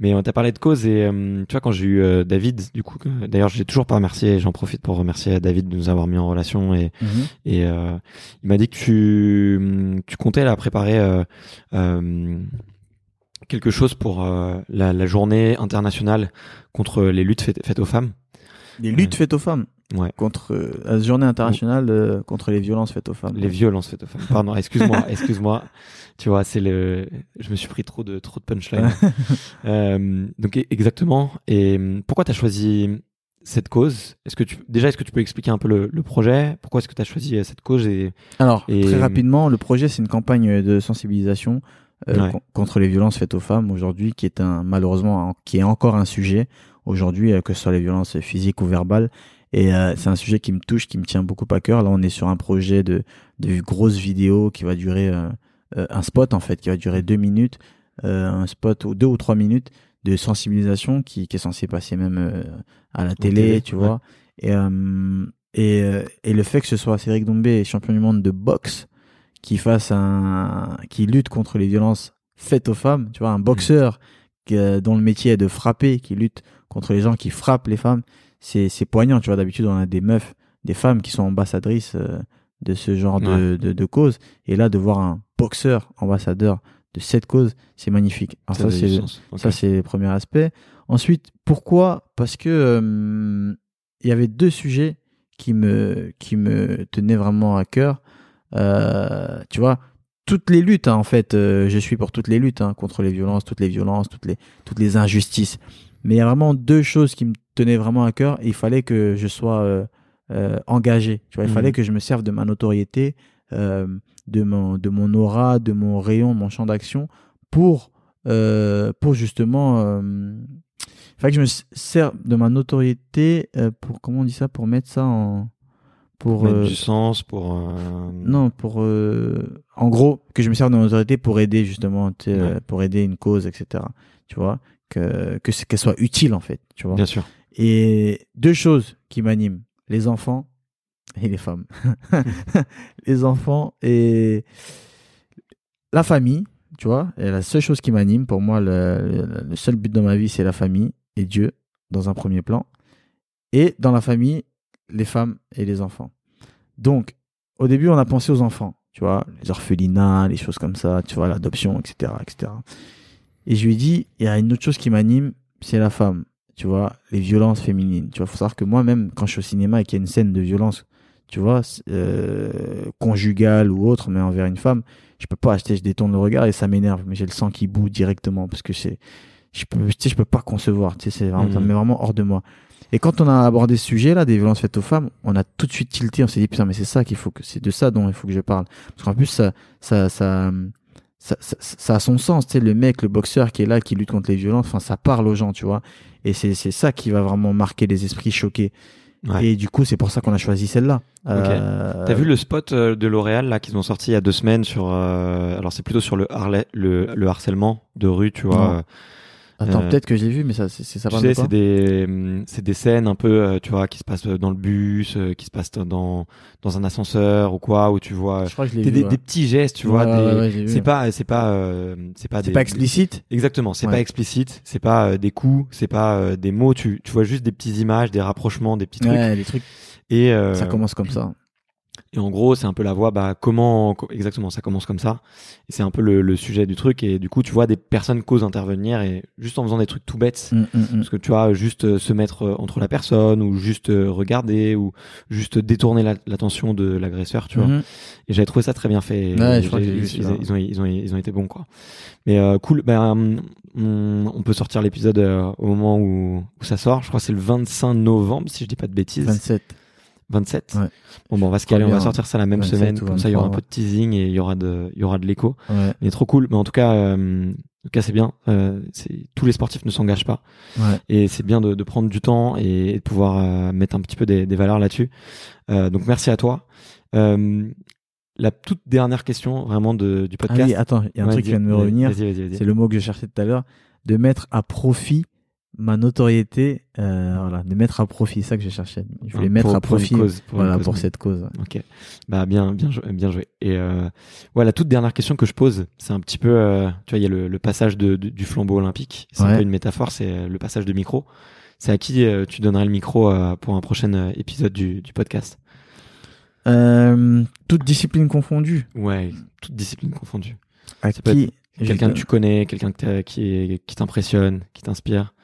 mais on t'a parlé de cause et tu vois quand j'ai eu David du coup d'ailleurs je l'ai toujours pas remercié et j'en profite pour remercier David de nous avoir mis en relation et Mhm. et il m'a dit que tu tu comptais là préparer quelque chose pour la, la journée internationale contre les luttes faites, faites aux femmes Les luttes faites aux femmes. Ouais. Contre euh, la journée internationale euh, contre les violences faites aux femmes. Les violences faites aux femmes. Pardon, excuse-moi, excuse-moi. Tu vois, c'est le. Je me suis pris trop de trop de punchline. euh, donc e- exactement. Et pourquoi t'as choisi cette cause? Est-ce que tu déjà est-ce que tu peux expliquer un peu le, le projet? Pourquoi est-ce que t'as choisi euh, cette cause et Alors, Et- très rapidement, le projet, c'est une campagne de sensibilisation euh, Ouais. contre les violences faites aux femmes aujourd'hui, qui est un malheureusement un- qui est encore un sujet aujourd'hui, euh, que ce soit les violences physiques ou verbales. Et euh, c'est un sujet qui me touche, qui me tient beaucoup à cœur. Là, on est sur un projet de, de grosse vidéo qui va durer euh, euh, un spot en fait, qui va durer deux minutes, euh, un spot ou deux ou trois minutes de sensibilisation qui, qui est censé passer même à la télé, télé, tu ouais. vois. Et, et, et le fait que ce soit Cédric Doumbé, champion du monde de boxe, qui fasse un, qui lutte contre les violences faites aux femmes, tu vois, un boxeur qui, euh, dont le métier est de frapper, qui lutte contre les gens qui frappent les femmes, c'est, c'est poignant, tu vois. D'habitude, on a des meufs, des femmes qui sont ambassadrices euh, de ce genre de, de, de cause. Et là, de voir un boxeur ambassadeur de cette cause, c'est magnifique. Alors ça, c'est, ça, c'est le premier aspect. Ensuite, pourquoi? Parce que euh, il y avait deux sujets qui me, qui me tenaient vraiment à cœur. Euh, tu vois, toutes les luttes, hein, en fait, je suis pour toutes les luttes hein, contre les violences, toutes les violences, toutes les, toutes les injustices. Mais il y a vraiment deux choses qui me tenaient vraiment à cœur. Et il fallait que je sois euh, euh, engagé. Tu vois, il fallait que je me serve de ma notoriété, euh, de mon, de mon aura, de mon rayon, mon champ d'action pour, pour justement. Il fallait que je me serve de ma notoriété pour comment on dit ça, pour mettre ça en pour Mettre euh, du sens pour. non, pour en gros que je me serve de mon autorité pour aider justement, Ouais. pour aider une cause, etc. Tu vois, que qu'elle soit utile en fait, tu vois. Bien sûr. Et deux choses qui m'animent les enfants et les femmes. les enfants et la famille, tu vois. Et la seule chose qui m'anime, pour moi, le, le- le seul but dans ma vie, c'est la famille et Dieu dans un premier plan. Et dans la famille, les femmes et les enfants. Donc, au début, on a pensé aux enfants, tu vois, les orphelinats, les choses comme ça, tu vois, l'adoption, etc., etc. Et je lui ai dit, il y a une autre chose qui m'anime, c'est la femme, tu vois, les violences féminines. Tu vois, faut savoir que moi-même, quand je suis au cinéma et qu'il y a une scène de violence, tu vois, euh, conjugale ou autre, mais envers une femme, je peux pas acheter, je détourne le regard et ça m'énerve, mais j'ai le sang qui bout directement parce que c'est, je peux, tu sais, je peux pas concevoir, tu sais, c'est vraiment, ça me Mhm. met vraiment hors de moi. Et quand on a abordé ce sujet-là, des violences faites aux femmes, on a tout de suite tilté, on s'est dit, putain, mais c'est ça qu'il faut que, c'est de ça dont il faut que je parle. Parce qu'en plus, ça, ça, ça, ça, ça, ça a son sens, tu sais, le mec, le boxeur qui est là, qui lutte contre les violences, enfin, ça parle aux gens, tu vois. Et c'est, ça qui va vraiment marquer les esprits choqués. Ouais. Et du coup, c'est pour ça qu'on a choisi celle-là. Euh, T'as vu le spot euh, de L'Oréal là qu'ils ont sorti il y a deux semaines sur euh, alors c'est plutôt sur le, le le harcèlement de rue tu vois. Attends, euh, peut-être que je l'ai vu, mais ça, c'est, c'est- ça tu sais c'est des c'est des scènes un peu euh, tu vois qui se passent dans le bus euh, qui se passent dans dans un ascenseur ou quoi où tu vois Je crois que je des, vu. des, ouais. des petits gestes tu vois ouais, des- ouais, j'ai c'est pas c'est pas euh, c'est pas C'est des pas explicite exactement c'est pas explicite c'est pas euh, des coups c'est pas euh, des mots tu tu vois juste des petites images des rapprochements des petits trucs Ouais, les trucs, et euh, ça commence comme ça. Et en gros, c'est un peu la voie, bah, comment, co- exactement, ça commence comme ça. Et c'est un peu le, le sujet du truc. Et du coup, tu vois des personnes causent intervenir et juste en faisant des trucs tout bêtes. Mm, mm, mm. Parce que tu vois, juste euh, se mettre euh, entre la personne ou juste euh, regarder ou juste détourner la- l'attention de l'agresseur, tu vois. Mhm. Et j'avais trouvé ça très bien fait. Ouais, je crois ils, ont, ils, ont, ils ont été bons, quoi. Mais euh, cool. Ben, on, on peut sortir l'épisode euh, au moment où, où ça sort. Je crois que c'est le 25 novembre, si je dis pas de bêtises. 27. 27 Ouais. Bon, ben, on va se caler, on va sortir ça la même 27 semaine. Comme ça, il y aura un 23, peu de teasing et il y aura de, il y aura de l'écho. Ouais, Mais trop cool. Mais en tout cas, euh, en tout cas, c'est bien. Euh, c'est, tous les sportifs ne s'engagent pas. ouais. Et c'est bien de, de prendre du temps et de pouvoir euh, mettre un petit peu des, des valeurs là-dessus. Donc, merci à toi. La toute dernière question, vraiment, de, du Ah podcast. oui, attends, il y a un truc qui vient de me revenir. C'est le mot que je cherchais tout à l'heure. De mettre à profit ma notoriété, euh, voilà, de mettre à profit, c'est ça que je cherchais. Je voulais Ah, mettre pour- à pour profit, cause, pour voilà, cause, pour oui. cette cause. Ok, bah bien, bien, joué, bien joué. Et euh, ouais, la toute dernière question que je pose, c'est un petit peu, euh, tu vois, il y a le, le passage de, de- du flambeau olympique. C'est un peu une métaphore, c'est euh, le passage de micro. C'est à qui euh, tu donnerais le micro pour un prochain épisode du, du podcast? Toute discipline confondue. Ouais, toute discipline confondue. À qui Quelqu'un que tu connais, quelqu'un qui, qui t'impressionne, qui t'inspire.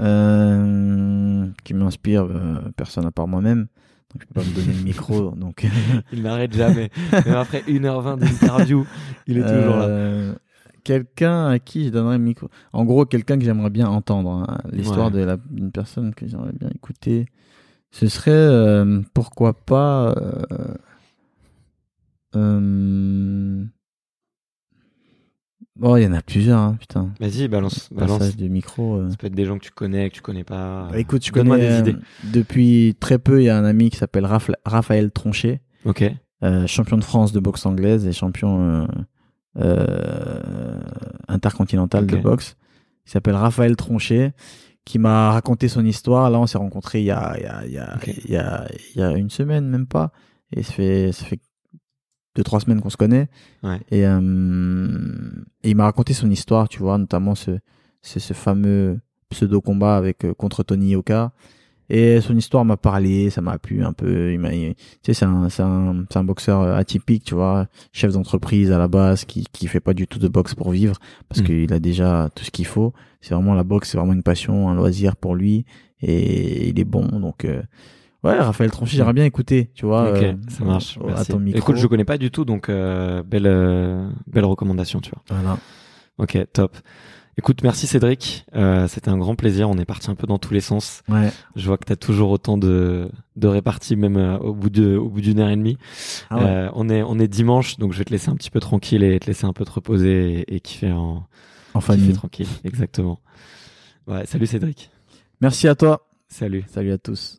Euh, qui m'inspire euh, personne à part moi-même. Donc je peux pas me donner le micro. Donc Il n'arrête jamais. Même après 1h20 d'interview, il est toujours là. Euh, Quelqu'un à qui je donnerais le micro. En gros, quelqu'un que j'aimerais bien entendre. hein. L'histoire Ouais. de d'une personne que j'aimerais bien écouter. Ce serait pourquoi pas. euh, Bon, il y en a plusieurs, hein, putain. Vas-y, balance, balance. Passage du micro. euh. Ça peut être des gens que tu connais, que tu connais pas. Bah, écoute, Donne-moi connais des euh, idées. depuis très peu, il y a un ami qui s'appelle Raph- Raphaël Tronchet, Ok. euh, champion de France de boxe anglaise et champion euh, euh, intercontinental de boxe. Il s'appelle Raphaël Tronchet, qui m'a raconté son histoire. Là, on s'est rencontrés il y a, il y, a, il y, a, Ok. il y, a, il y a une semaine, même pas. Et ça fait, ça fait deux, trois semaines qu'on se connaît. Ouais. Et, euh, et il m'a raconté son histoire, tu vois, notamment ce, ce, ce fameux pseudo-combat avec euh, contre Tony Yoka. Et son histoire m'a parlé, ça m'a plu un peu. Il m'a, tu sais, c'est un, c'est un, c'est un boxeur euh, atypique, tu vois, chef d'entreprise à la base, qui, qui fait pas du tout de boxe pour vivre, parce Mm. qu'il a déjà tout ce qu'il faut. C'est vraiment la boxe, c'est vraiment une passion, un loisir pour lui, et il est bon. Donc, euh, ouais, Raphaël Tronchet, j'aimerais bien écouter, tu vois, ok, euh, ça marche. à Merci. ton micro. Écoute, je connais pas du tout, donc euh, belle, euh, belle recommandation, tu vois. Voilà. Ok, top. Écoute, merci Cédric. Euh, C'était un grand plaisir. On est parti un peu dans tous les sens. Ouais. Je vois que tu as toujours autant de, de réparties, même euh, au bout de, au bout d'une heure et demie. Ah ouais. Euh, on est, on est dimanche, donc je vais te laisser un petit peu tranquille et te laisser un peu te reposer et, et kiffer en en kiffer famille. tranquille. Exactement. Ouais, salut Cédric. Merci à toi. Salut. Salut à tous.